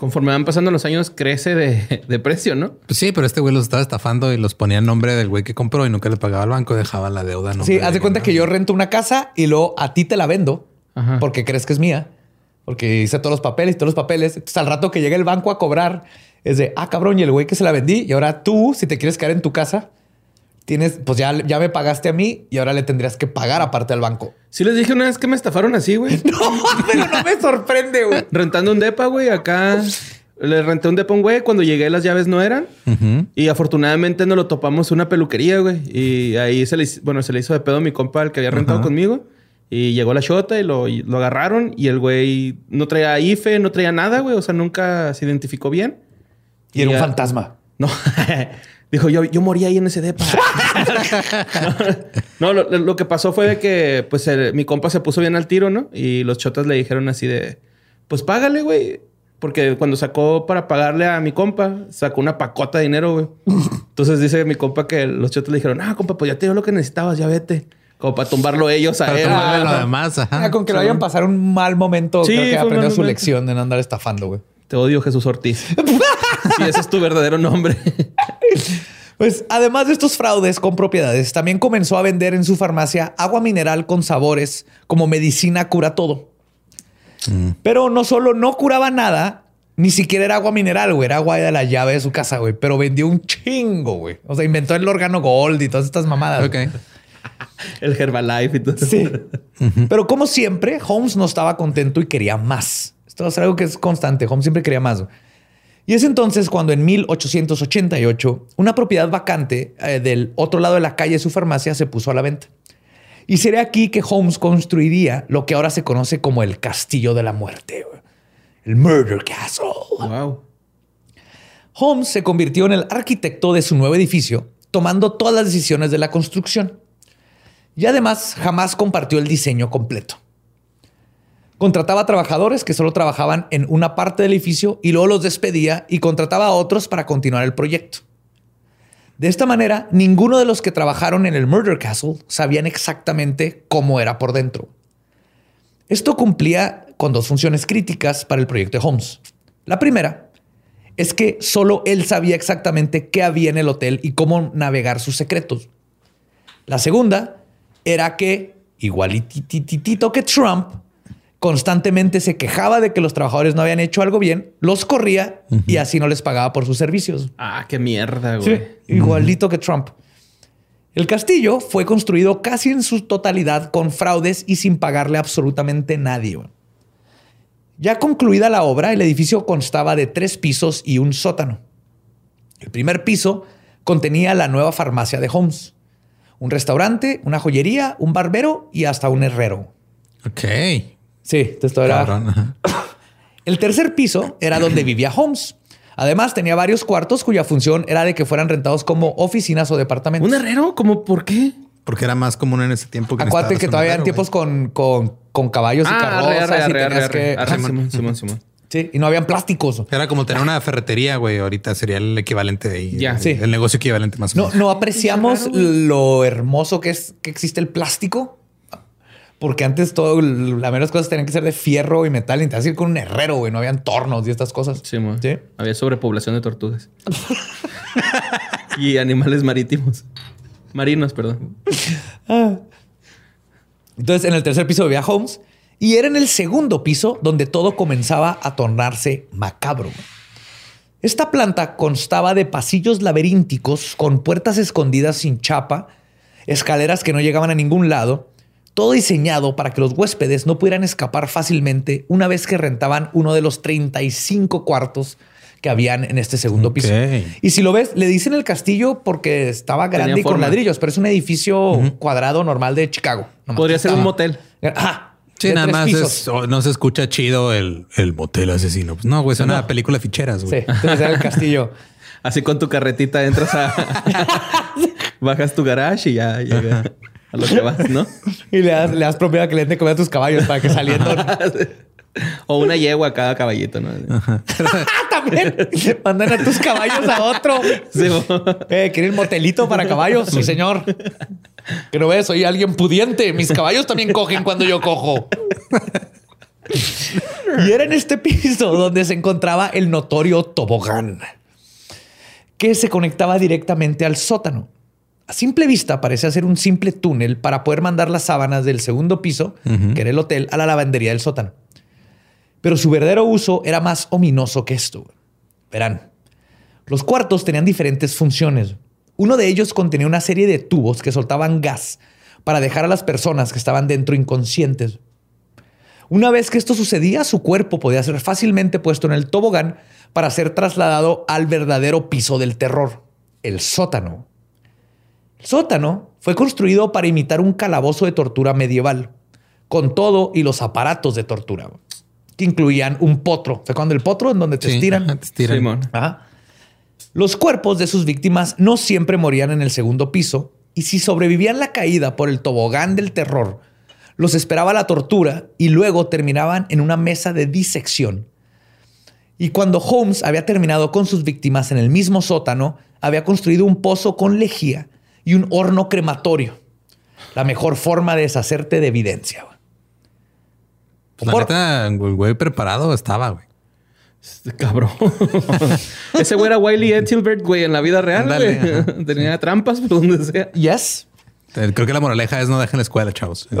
conforme van pasando los años, crece de, de precio, ¿no?
Pues sí, pero este güey los estaba estafando y los ponía en nombre del güey que compró y nunca le pagaba al banco, dejaba la deuda.
Sí, haz de cuenta que yo rento una casa y luego a ti te la vendo
Ajá.
porque crees que es mía, porque hice todos los papeles, todos los papeles. Entonces, al rato que llega el banco a cobrar, es de, ah, cabrón, y el güey que se la vendí, y ahora tú, si te quieres quedar en tu casa, tienes, pues ya, ya me pagaste a mí y ahora le tendrías que pagar aparte al banco.
Sí les dije una vez que me estafaron así, güey.
No, pero no me sorprende, güey.
Rentando un depa, güey. Acá le renté un depa a un güey. Cuando llegué las llaves no eran.
Ujú.
Y afortunadamente nos lo topamos una peluquería, güey. Y ahí se le, hizo- bueno, se le hizo de pedo a mi compa, el que había rentado
Ajá.
conmigo. Y llegó la shota y lo, y lo agarraron. Y el güey no traía IFE, no traía nada, güey. O sea, nunca se identificó bien.
Y era un
ya-
fantasma.
No. Dijo, yo, yo morí ahí en ese depa. no, lo, lo que pasó fue de que, pues, el- mi compa se puso bien al tiro, ¿no? Y los chotas le dijeron así de, pues, págale, güey. Porque cuando sacó para pagarle a mi compa, sacó una pacota de dinero, güey. Entonces dice mi compa que los chotas le dijeron, ah, compa, pues ya te dio lo que necesitabas, ya vete. Como para tumbarlo ellos a
Para
él.
lo demás, ajá.
Ah, con que lo hayan pasar un mal momento,
Sí,
creo que aprendió su lección de no andar estafando, güey.
Te odio, Jesús Ortiz. sí, ese es tu verdadero nombre.
Pues además de estos fraudes con propiedades, también comenzó a vender en su farmacia agua mineral con sabores como medicina cura todo. Pero no solo no curaba nada, ni siquiera era agua mineral, güey, era agua de la llave de su casa, güey, pero vendió un chingo, güey. O sea, inventó el órgano gold y todas estas mamadas.
Ok.
el Herbalife y todo eso.
Sí. Pero como siempre, Holmes no estaba contento y quería más. Esto es algo que es constante. Holmes siempre quería más. Y es entonces cuando en 1888 una propiedad vacante eh, del otro lado de la calle de su farmacia se puso a la venta. Y sería aquí que Holmes construiría lo que ahora se conoce como el Castillo de la Muerte, el Murder Castle.
Wow.
Holmes se convirtió en el arquitecto de su nuevo edificio, tomando todas las decisiones de la construcción. Y además jamás compartió el diseño completo. Contrataba trabajadores que solo trabajaban en una parte del edificio y luego los despedía y contrataba a otros para continuar el proyecto. De esta manera, ninguno de los que trabajaron en el Murder Castle sabían exactamente cómo era por dentro. Esto cumplía con dos funciones críticas para el proyecto de Holmes. La primera es que solo él sabía exactamente qué había en el hotel y cómo navegar sus secretos. La segunda era que, igualititito que Trump, constantemente se quejaba de que los trabajadores no habían hecho algo bien, los corría y así no les pagaba por sus servicios.
Ah, qué mierda, güey.
Igualito que Trump. El castillo fue construido casi en su totalidad con fraudes y sin pagarle absolutamente nadie. güey. Ya concluida la obra, el edificio constaba de tres pisos y un sótano. El primer piso contenía la nueva farmacia de Holmes, un restaurante, una joyería, un barbero y hasta un herrero.
Ok.
Sí, esto era
Cabrón. ajá.
el tercer piso era donde vivía Holmes. Además, tenía varios cuartos cuya función era de que fueran rentados como oficinas o departamentos.
¿Un herrero? ¿Cómo? ¿Por qué?
Porque era más común en ese tiempo que
Acuérdate que todavía en
herrero,
tiempos con, con, con caballos y
Ah,
carrozas
arre, arre,
y tenías
arre,
que-.
Simón, Simón, Simón.
Sí, y no habían plásticos.
Era como tener una ferretería, güey. Ahorita sería el equivalente de ahí.
Ya.
el,
Sí.
el negocio equivalente más o
No,
menos.
no apreciamos lo hermoso que es que existe el plástico. Porque antes todo, las menos cosas tenían que ser de fierro y metal. Y te ir con un herrero, güey. No habían tornos y estas cosas.
Simón.
Sí.
Había sobrepoblación de tortugas. y animales marítimos. Marinos, perdón.
Entonces, en el tercer piso vivía Holmes Y era en el segundo piso donde todo comenzaba a tornarse macabro. Esta planta constaba de pasillos laberínticos con puertas escondidas sin chapa, escaleras que no llegaban a ningún lado, todo diseñado para que los huéspedes no pudieran escapar fácilmente una vez que rentaban uno de los 35 cuartos que habían en este segundo piso. Y si lo ves, le dicen el castillo porque estaba grande
Tenía
y con
forma.
ladrillos, pero es un edificio cuadrado normal de Chicago. Nomás
Podría ser un motel.
Ajá.
Sí, nada más es- no se escucha chido el, el motel asesino. Pues no, güey, es una
No.
película de ficheras,
Sí,
güey.
entonces era el castillo.
Así con tu carretita entras a... Bajas tu garage y ya llega a lo que vas, ¿no?
Y le das, le das propiedad que le den de comer a tus caballos para que saliendo.
o una yegua a cada caballito, ¿no?
También mandan a tus caballos a otro.
Sí,
Eh, ¿Quieren motelito para caballos? Sí, señor. Que no ves, soy alguien pudiente. Mis caballos también cogen cuando yo cojo. Y era en este piso donde se encontraba el notorio tobogán, que se conectaba directamente al sótano. A simple vista parecía ser un simple túnel para poder mandar las sábanas del segundo piso, que era el hotel, a la lavandería del sótano. Pero su verdadero uso era más ominoso que esto. Verán, los cuartos tenían diferentes funciones. Uno de ellos contenía una serie de tubos que soltaban gas para dejar a las personas que estaban dentro inconscientes. Una vez que esto sucedía, su cuerpo podía ser fácilmente puesto en el tobogán para ser trasladado al verdadero piso del terror, el sótano. El sótano fue construido para imitar un calabozo de tortura medieval, con todo y los aparatos de tortura, que incluían un potro. ¿Se acuerdan del potro en donde te
Sí,
estiran?
ajá, te estiran.
Simón.
Ajá. Los cuerpos de sus víctimas no siempre morían en el segundo piso y si sobrevivían la caída por el tobogán del terror, los esperaba la tortura y luego terminaban en una mesa de disección. Y cuando Holmes había terminado con sus víctimas en el mismo sótano, había construido un pozo con lejía y un horno crematorio. La mejor forma de deshacerte de evidencia. güey.
La
Por-
neta, el güey preparado estaba, güey.
Este Cabrón. Ese güey era Wiley Ethelbert, güey, en la vida real, güey.
ajá.
Tenía trampas por donde sea.
Yes.
Eh, Creo que la moraleja es no dejen la escuela, chavos. Sí,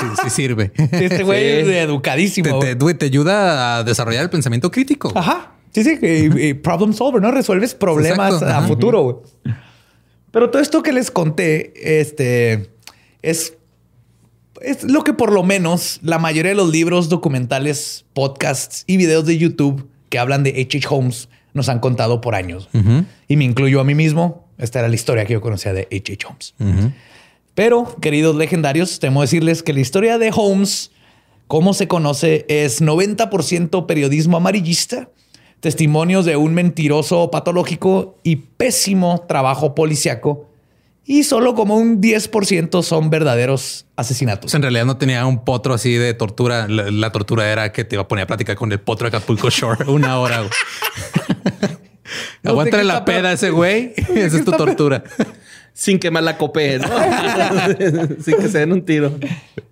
sí, sí sirve.
Este güey
Sí.
es educadísimo.
Te, ayuda a desarrollar el pensamiento crítico.
Ajá. Sí, sí. y- y problem solver, ¿no? Resuelves problemas
Exacto,
a
ajá.
futuro, güey. Pero todo esto que les conté, este, es, es lo que por lo menos la mayoría de los libros, documentales, podcasts y videos de YouTube que hablan de H.H. Holmes nos han contado por años. Y me incluyo a mí mismo. Esta era la historia que yo conocía de H.H. Holmes. Pero, queridos legendarios, temo decirles que la historia de Holmes, como se conoce, es 90% periodismo amarillista, testimonios de un mentiroso patológico y pésimo trabajo policiaco, y solo como un 10% son verdaderos asesinatos.
En realidad no tenía un potro así de tortura. La, la tortura era que te iba a poner a platicar con el potro de Acapulco Shore una hora.
No
Aguántale la peda a
peor.
ese güey. Esa es tu
está peor.
tortura.
Sin que me la ¿no? Sin que se den un tiro.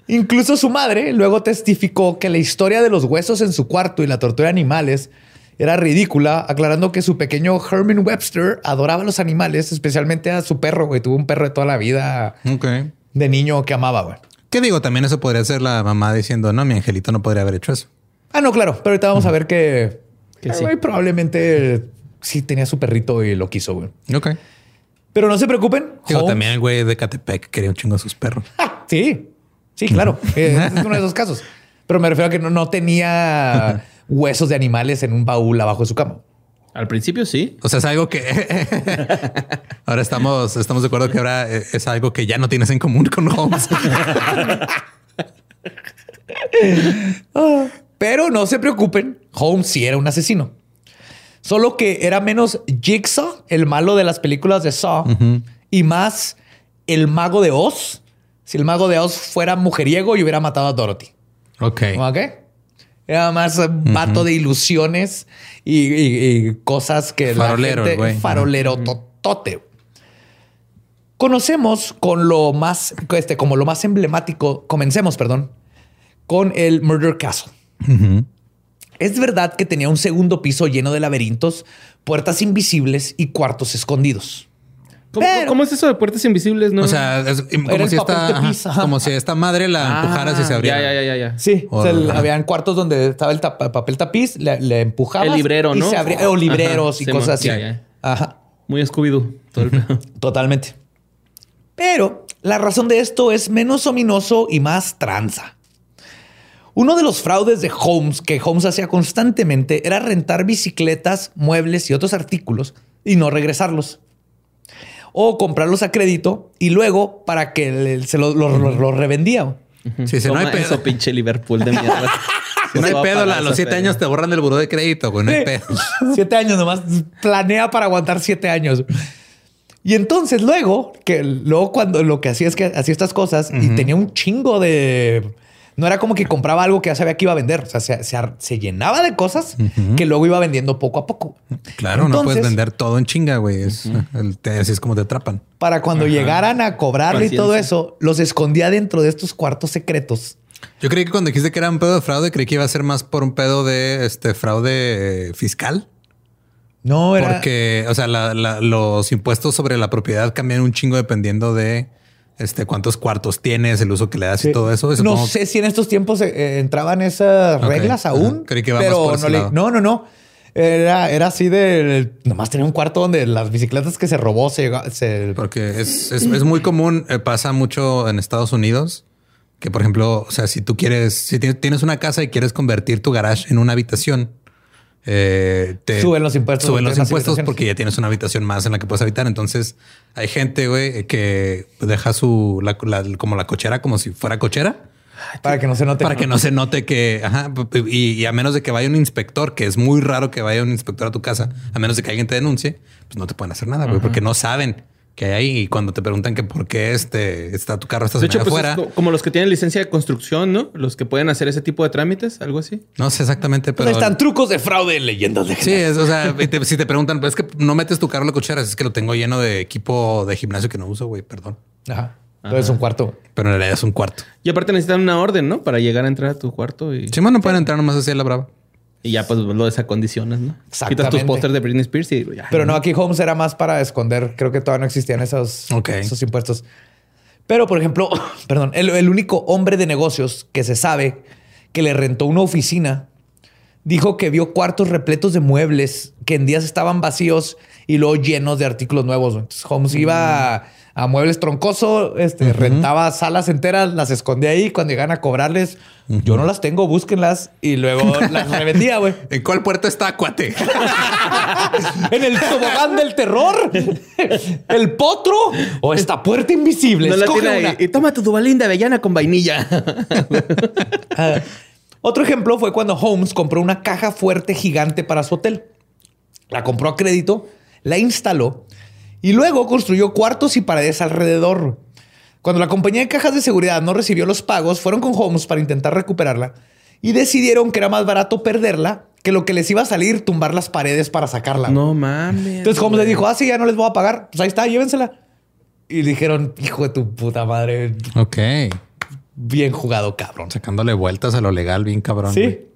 Incluso su madre luego testificó que la historia de los huesos en su cuarto y la tortura de animales era ridícula, aclarando que su pequeño Herman Webster adoraba a los animales, especialmente a su perro, güey. Tuvo un perro de toda la vida de niño que amaba, güey.
¿Qué digo? También eso podría ser la mamá diciendo, no, mi angelito no podría haber hecho eso.
Ah, no, claro. Pero ahorita vamos a ver que,
Que
el
sí.
güey probablemente sí tenía su perrito y lo quiso, güey.
Ok.
Pero no se preocupen.
Digo,
Holmes-
también el güey de Catepec quería un chingo a sus perros.
Ah, sí, sí, claro. Eh, es uno de esos casos. Pero me refiero a que no, no tenía huesos de animales en un baúl abajo de su cama.
Al principio sí.
O sea, es algo que ahora estamos, estamos de acuerdo que ahora eh, es algo que ya no tienes en común con Holmes.
Pero no se preocupen, Holmes sí era un asesino. Solo que era menos Jigsaw, el malo de las películas de Saw, y más el mago de Oz. Si el mago de Oz fuera mujeriego y hubiera matado a Dorothy.
ok.
¿Ok? Era más eh, vato de ilusiones y, y- y cosas que
Farolero,
la gente... Farolero totote. Conocemos con lo más, este, como lo más emblemático, comencemos, perdón, con el Murder Castle. Es verdad que tenía un segundo piso lleno de laberintos, puertas invisibles y cuartos escondidos.
¿Cómo,
Pero-
cómo es eso de puertas invisibles? No?
O sea, es como si, esta,
tapiz, ajá.
como si esta madre la empujaras y se
Ah,
abriera.
Ya, ya, ya, ya.
Sí, o sea, el- habían cuartos donde estaba el papel tapiz, le, le empujabas.
El librero,
y
¿no?
se abría- o libreros
Ajá,
y cosas así.
ya, ya.
Ajá.
Muy pedo.
Totalmente. Pero la razón de esto es menos ominoso y más tranza. Uno de los fraudes de Holmes que Holmes hacía constantemente era rentar bicicletas, muebles y otros artículos y no regresarlos. O comprarlos a crédito y luego para que le- se los lo, lo- lo revendía.
Sí, sí, no hay pedo.
eso, pinche Liverpool de mierda.
No hay pedo. A los siete
feria.
años te borran del buró de crédito, güey. No hay pedo.
Siete años nomás. Planea para aguantar siete años. Y entonces luego, que luego cuando lo que hacía es que hacía estas cosas y tenía un chingo de... No era como que compraba algo que ya sabía que iba a vender. O sea, se, se se llenaba de cosas que luego iba vendiendo poco a poco.
Claro, no puedes vender todo en chinga, güey. Es, el- así es como te atrapan.
Para cuando llegaran a cobrarle y todo eso, los escondía dentro de estos cuartos secretos.
Yo creí que cuando dijiste que era un pedo de fraude, creí que iba a ser más por un pedo de este fraude eh, fiscal.
No, era...
Porque, o sea, la- la- los impuestos sobre la propiedad cambian un chingo dependiendo de este cuántos cuartos tienes, el uso que le das
Sí.
y todo eso. Eso
no
como-
sé si en estos tiempos eh, eh, entraban esas
Ok,
reglas aún.
Creí que
pero no, le- no, no, no. Era, era así de nomás tenía un cuarto donde las bicicletas que se robó se, se-
Porque es, es, es muy común, eh, pasa mucho en Estados Unidos, que por ejemplo, o sea, si tú quieres, si tienes- tienes una casa y quieres convertir tu garage en una habitación, eh, te
Suben los impuestos
Suben los impuestos porque ya tienes una habitación más en la que puedes habitar. Entonces hay gente, güey, que deja su, la- la- como la cochera, como si fuera cochera.
para que no se note.
Para que no se note que, ajá, y, y a menos de que vaya un inspector, que es muy raro que vaya un inspector a tu casa, a menos de que alguien te denuncie, pues no te pueden hacer nada, güey, porque no saben que hay ahí. Y cuando te preguntan que por qué este está tu carro
De hecho,
estacionado
pues,
afuera,
es co- como los que tienen licencia de construcción, ¿no? Los que pueden hacer ese tipo de trámites, algo así.
no sé exactamente,
Pues
pero
ahí están trucos de fraude en leyendas de
sí, es, o sea, y te- si te preguntan, pues es que no metes tu carro en la cochera, es que lo tengo lleno de equipo de gimnasio que no uso, güey, perdón.
Ajá. Entonces un cuarto.
Pero en realidad es un cuarto.
Y aparte necesitan una orden, ¿no? Para llegar a entrar a tu cuarto y,
Sí, no pueden entrar nomás así a la brava.
Y ya pues lo desacondicionas, ¿no? Quitas tus pósters de Britney Spears y ya.
Pero no, aquí Holmes era más para esconder. Creo que todavía no existían esos, esos impuestos. Pero, por ejemplo, perdón, el, el único hombre de negocios que se sabe que le rentó una oficina dijo que vio cuartos repletos de muebles que en días estaban vacíos y luego llenos de artículos nuevos. Entonces Holmes iba a, muebles troncoso, este, rentaba salas enteras, las escondía ahí. Cuando llegan a cobrarles, yo no las tengo, búsquenlas y luego las revendía, güey.
¿En cuál puerta está, cuate?
en el tobogán del terror, el potro o esta puerta invisible.
No
Escoge una.
Y toma tu dubalín de avellana con vainilla.
Ah, Otro ejemplo fue cuando Holmes compró una caja fuerte gigante para su hotel. La compró a crédito, la instaló y luego construyó cuartos y paredes alrededor. Cuando la compañía de cajas de seguridad no recibió los pagos, fueron con Holmes para intentar recuperarla y decidieron que era más barato perderla que lo que les iba a salir tumbar las paredes para sacarla.
no mames.
Entonces Holmes le dijo, ah, sí, ya no les voy a pagar. Pues ahí está, llévensela. Y dijeron, hijo de tu puta madre,
Ok.
bien jugado, cabrón.
Sacándole vueltas a lo legal, bien cabrón. güey.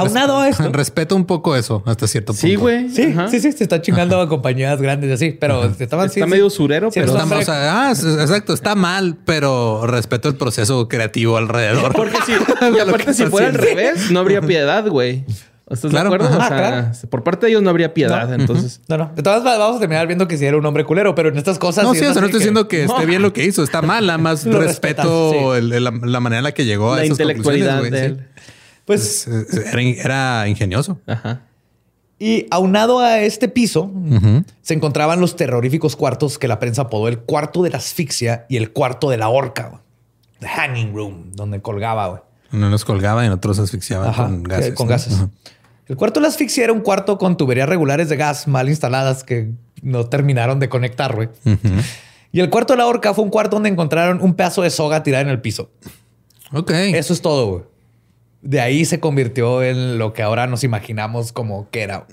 Aunado a esto.
Respeto un poco eso hasta cierto punto.
Sí, güey.
Sí,
Ajá.
sí, sí, se está chingando a compañías grandes así, pero estaban
Está medio usurero,
sí,
pero
hombre-
o sea, ah, exacto, está mal, pero respeto el proceso creativo alrededor.
Porque si, aparte, si fuera al revés, no habría piedad, güey. ¿Estás
Claro,
de acuerdo?
ajá.
O sea,
claro.
por parte de ellos no habría piedad.
No.
Entonces,
No, no. De todas maneras, vamos a terminar viendo que si era un hombre culero, pero en estas cosas.
No,
sí
o sea, no estoy diciendo que esté bien lo que hizo, está mal, nada más respeto
respetas, sí.
el- el- la, la manera en la que llegó a esas
intelectualidad
conclusiones,
de
güey,
él.
Sí. Es- es- Era, era ingenioso.
Ajá.
y aunado a este piso, se encontraban los terroríficos cuartos que la prensa apodó el cuarto de la asfixia y el cuarto de la horca. The hanging room, donde colgaba, güey.
Uno los colgaba y en otros asfixiaba
Ajá,
con gases.
con
¿no?
gases. El cuarto de la asfixia era un cuarto con tuberías regulares de gas mal instaladas que no terminaron de conectar, güey. Y el cuarto de la horca fue un cuarto donde encontraron un pedazo de soga tirada en el piso.
Ok.
Eso es todo, güey. De ahí se convirtió en lo que ahora nos imaginamos como que era.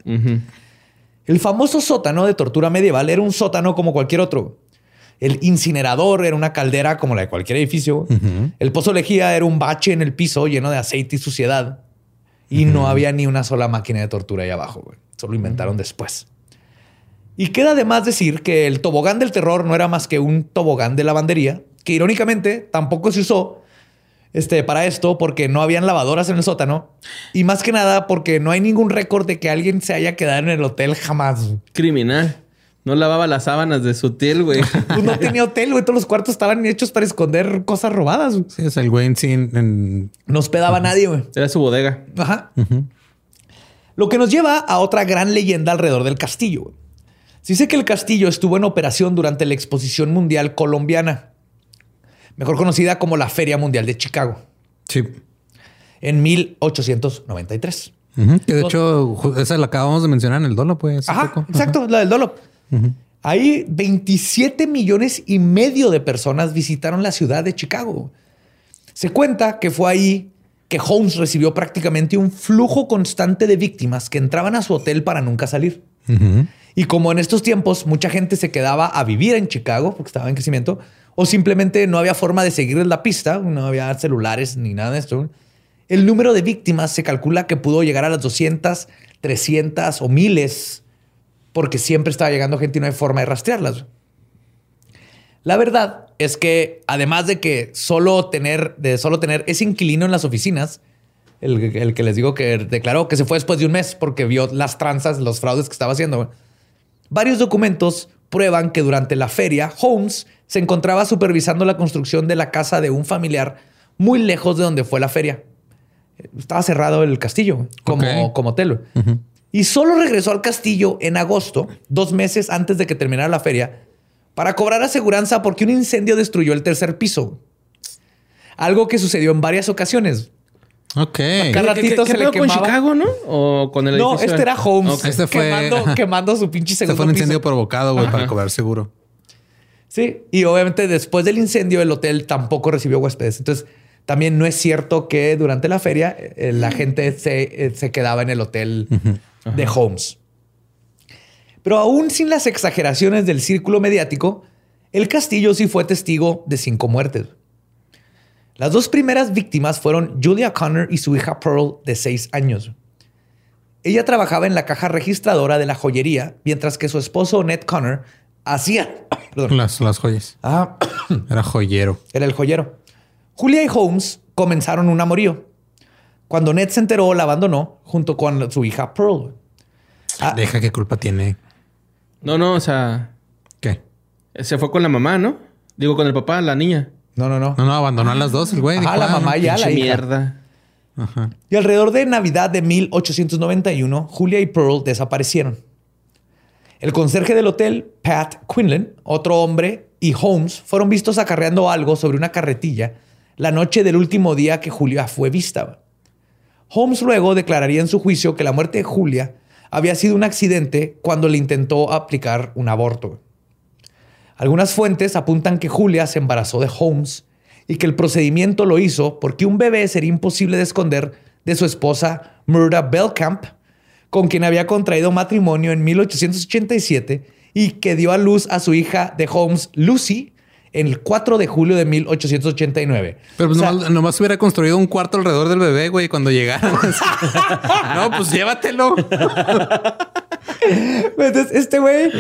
El famoso sótano de tortura medieval era un sótano como cualquier otro. El incinerador era una caldera como la de cualquier edificio. El pozo lejía era un bache en el piso lleno de aceite y suciedad. Y no había ni una sola máquina de tortura ahí abajo. güey. Solo inventaron después. Y queda de más decir que el tobogán del terror no era más que un tobogán de lavandería, que irónicamente tampoco se usó este, para esto porque no habían lavadoras en el sótano y más que nada porque no hay ningún récord de que alguien se haya quedado en el hotel jamás.
Criminal. No lavaba las sábanas de su hotel, güey.
Pues no tenía hotel, güey. Todos los cuartos estaban hechos para esconder cosas robadas. güey.
Sí, es el güey en sí en- en-
No hospedaba a nadie, güey.
Era su bodega.
Ajá. Lo que nos lleva a otra gran leyenda alrededor del castillo. güey. Se dice que el castillo estuvo en operación durante la Exposición Mundial Colombiana, mejor conocida como la Feria Mundial de Chicago,
Sí.
en 1893.
Ujú, Que de hecho, ju- esa la acabamos de mencionar en el dolo, pues.
Ajá,
poco.
exacto, la del Dolop. Ahí 27 millones y medio de personas visitaron la ciudad de Chicago. Se cuenta que fue ahí que Holmes recibió prácticamente un flujo constante de víctimas que entraban a su hotel para nunca salir. Y como en estos tiempos mucha gente se quedaba a vivir en Chicago porque estaba en crecimiento, o simplemente no había forma de seguirles la pista, no había celulares ni nada de esto, el número de víctimas se calcula que pudo llegar a las 200, 300 o miles, porque siempre estaba llegando gente y no hay forma de rastrearlas. La verdad es que además de que solo tener, solo tener ese inquilino en las oficinas, el, el que les digo que declaró que se fue después de un mes porque vio las tranzas, los fraudes que estaba haciendo. Varios documentos prueban que durante la feria, Holmes se encontraba supervisando la construcción de la casa de un familiar muy lejos de donde fue la feria. Estaba cerrado el castillo como, como hotel. Y solo regresó al castillo en agosto, dos meses antes de que terminara la feria, para cobrar aseguranza porque un incendio destruyó el tercer piso. Algo que sucedió en varias ocasiones.
Ok.
Cada
¿Qué- qué-
se le
con. Chicago, no? ¿O con el
No,
edificio?
este era Holmes.
Este fue-
quemando, quemando su pinche
Se
segundo
fue un
piso.
incendio provocado, güey, para cobrar seguro.
Sí, y obviamente después del incendio el hotel tampoco recibió huéspedes. Entonces, también no es cierto que durante la feria eh, la gente se, eh, se quedaba en el hotel de Holmes. Pero aún sin las exageraciones del círculo mediático, el castillo sí fue testigo de cinco muertes. Las dos primeras víctimas fueron Julia Connor y su hija Pearl, de seis años. Ella trabajaba en la caja registradora de la joyería, mientras que su esposo Ned Connor hacía... Perdón.
Las, las joyas.
Ah,
Era joyero.
era el joyero. Julia y Holmes comenzaron un amorío. Cuando Ned se enteró, la abandonó junto con su hija Pearl. Ah,
Deja qué culpa tiene.
No, no, o sea,
¿Qué?
se fue con la mamá, ¿no? Digo, con el papá, la niña.
No, no, no.
No, no, abandonó a las dos, el güey. Dijo,
la
ah,
mamá
no.
y a la hija.
mierda.
Ajá.
Y alrededor de Navidad de 1891, Julia y Pearl desaparecieron. El conserje del hotel, Pat Quinlan, otro hombre, y Holmes fueron vistos acarreando algo sobre una carretilla la noche del último día que Julia fue vista. Holmes luego declararía en su juicio que la muerte de Julia había sido un accidente cuando le intentó aplicar un aborto. Algunas fuentes apuntan que Julia se embarazó de Holmes y que el procedimiento lo hizo porque un bebé sería imposible de esconder de su esposa Murda Belcamp, con quien había contraído matrimonio en 1887 y que dio a luz a su hija de Holmes, Lucy, el 4 de julio de 1889.
Pero pues
O sea,
nomás, nomás hubiera construido un cuarto alrededor del bebé, güey, cuando llegaran. no, pues llévatelo.
Entonces, este güey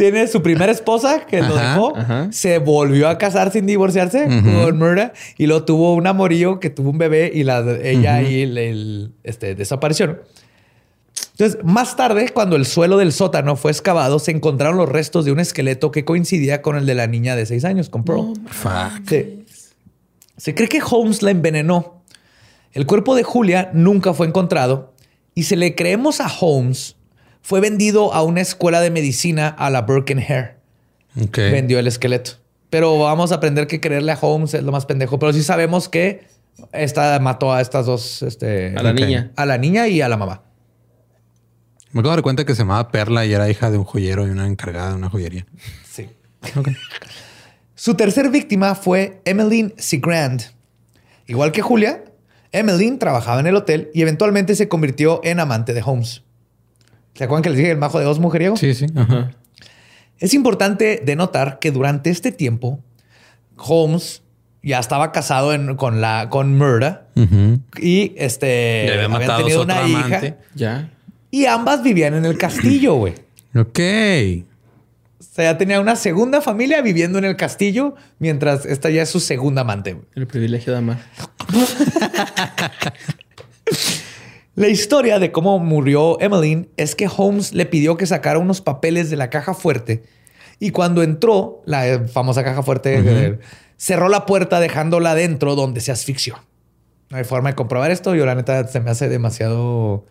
tiene su primera esposa que lo dejó,
ajá.
se volvió a casar sin divorciarse con Murda y luego tuvo un amorío que tuvo un bebé y la, ella y el, el, este, desaparecieron. Entonces, más tarde, cuando el suelo del sótano fue excavado, se encontraron los restos de un esqueleto que coincidía con el de la niña de seis años, con Pearl. Sí. Se cree que Holmes la envenenó. El cuerpo de Julia nunca fue encontrado y si le creemos a Holmes, fue vendido a una escuela de medicina a la Burke and Hare.
Ok.
Vendió el esqueleto. Pero vamos a aprender que creerle a Holmes es lo más pendejo. Pero sí sabemos que esta mató a estas dos, este,
A la niña.
a la niña y a la mamá.
Me acabo de dar cuenta que se llamaba Perla y era hija de un joyero y una encargada de una joyería.
Sí.
Ok.
Su tercer víctima fue Emmeline Segrand. Igual que Julia, Emmeline trabajaba en el hotel y eventualmente se convirtió en amante de Holmes. ¿Se acuerdan que les dije el majo de dos mujeriegos?
Sí, sí. Ajá.
Es importante denotar que durante este tiempo, Holmes ya estaba casado en- con, la, con Murda
Ujú.
y este,
Le había
habían
matado a
tenido una hija
amante.
Ya.
y ambas vivían en el castillo, güey.
Ok.
O sea, ya tenía una segunda familia viviendo en el castillo, mientras esta ya es su segunda amante.
El privilegio de amar.
La historia de cómo murió Emmeline es que Holmes le pidió que sacara unos papeles de la caja fuerte y cuando entró, la famosa caja fuerte, cerró la puerta dejándola dentro donde se asfixió. No hay forma de comprobar esto. Yo la neta se me hace demasiado...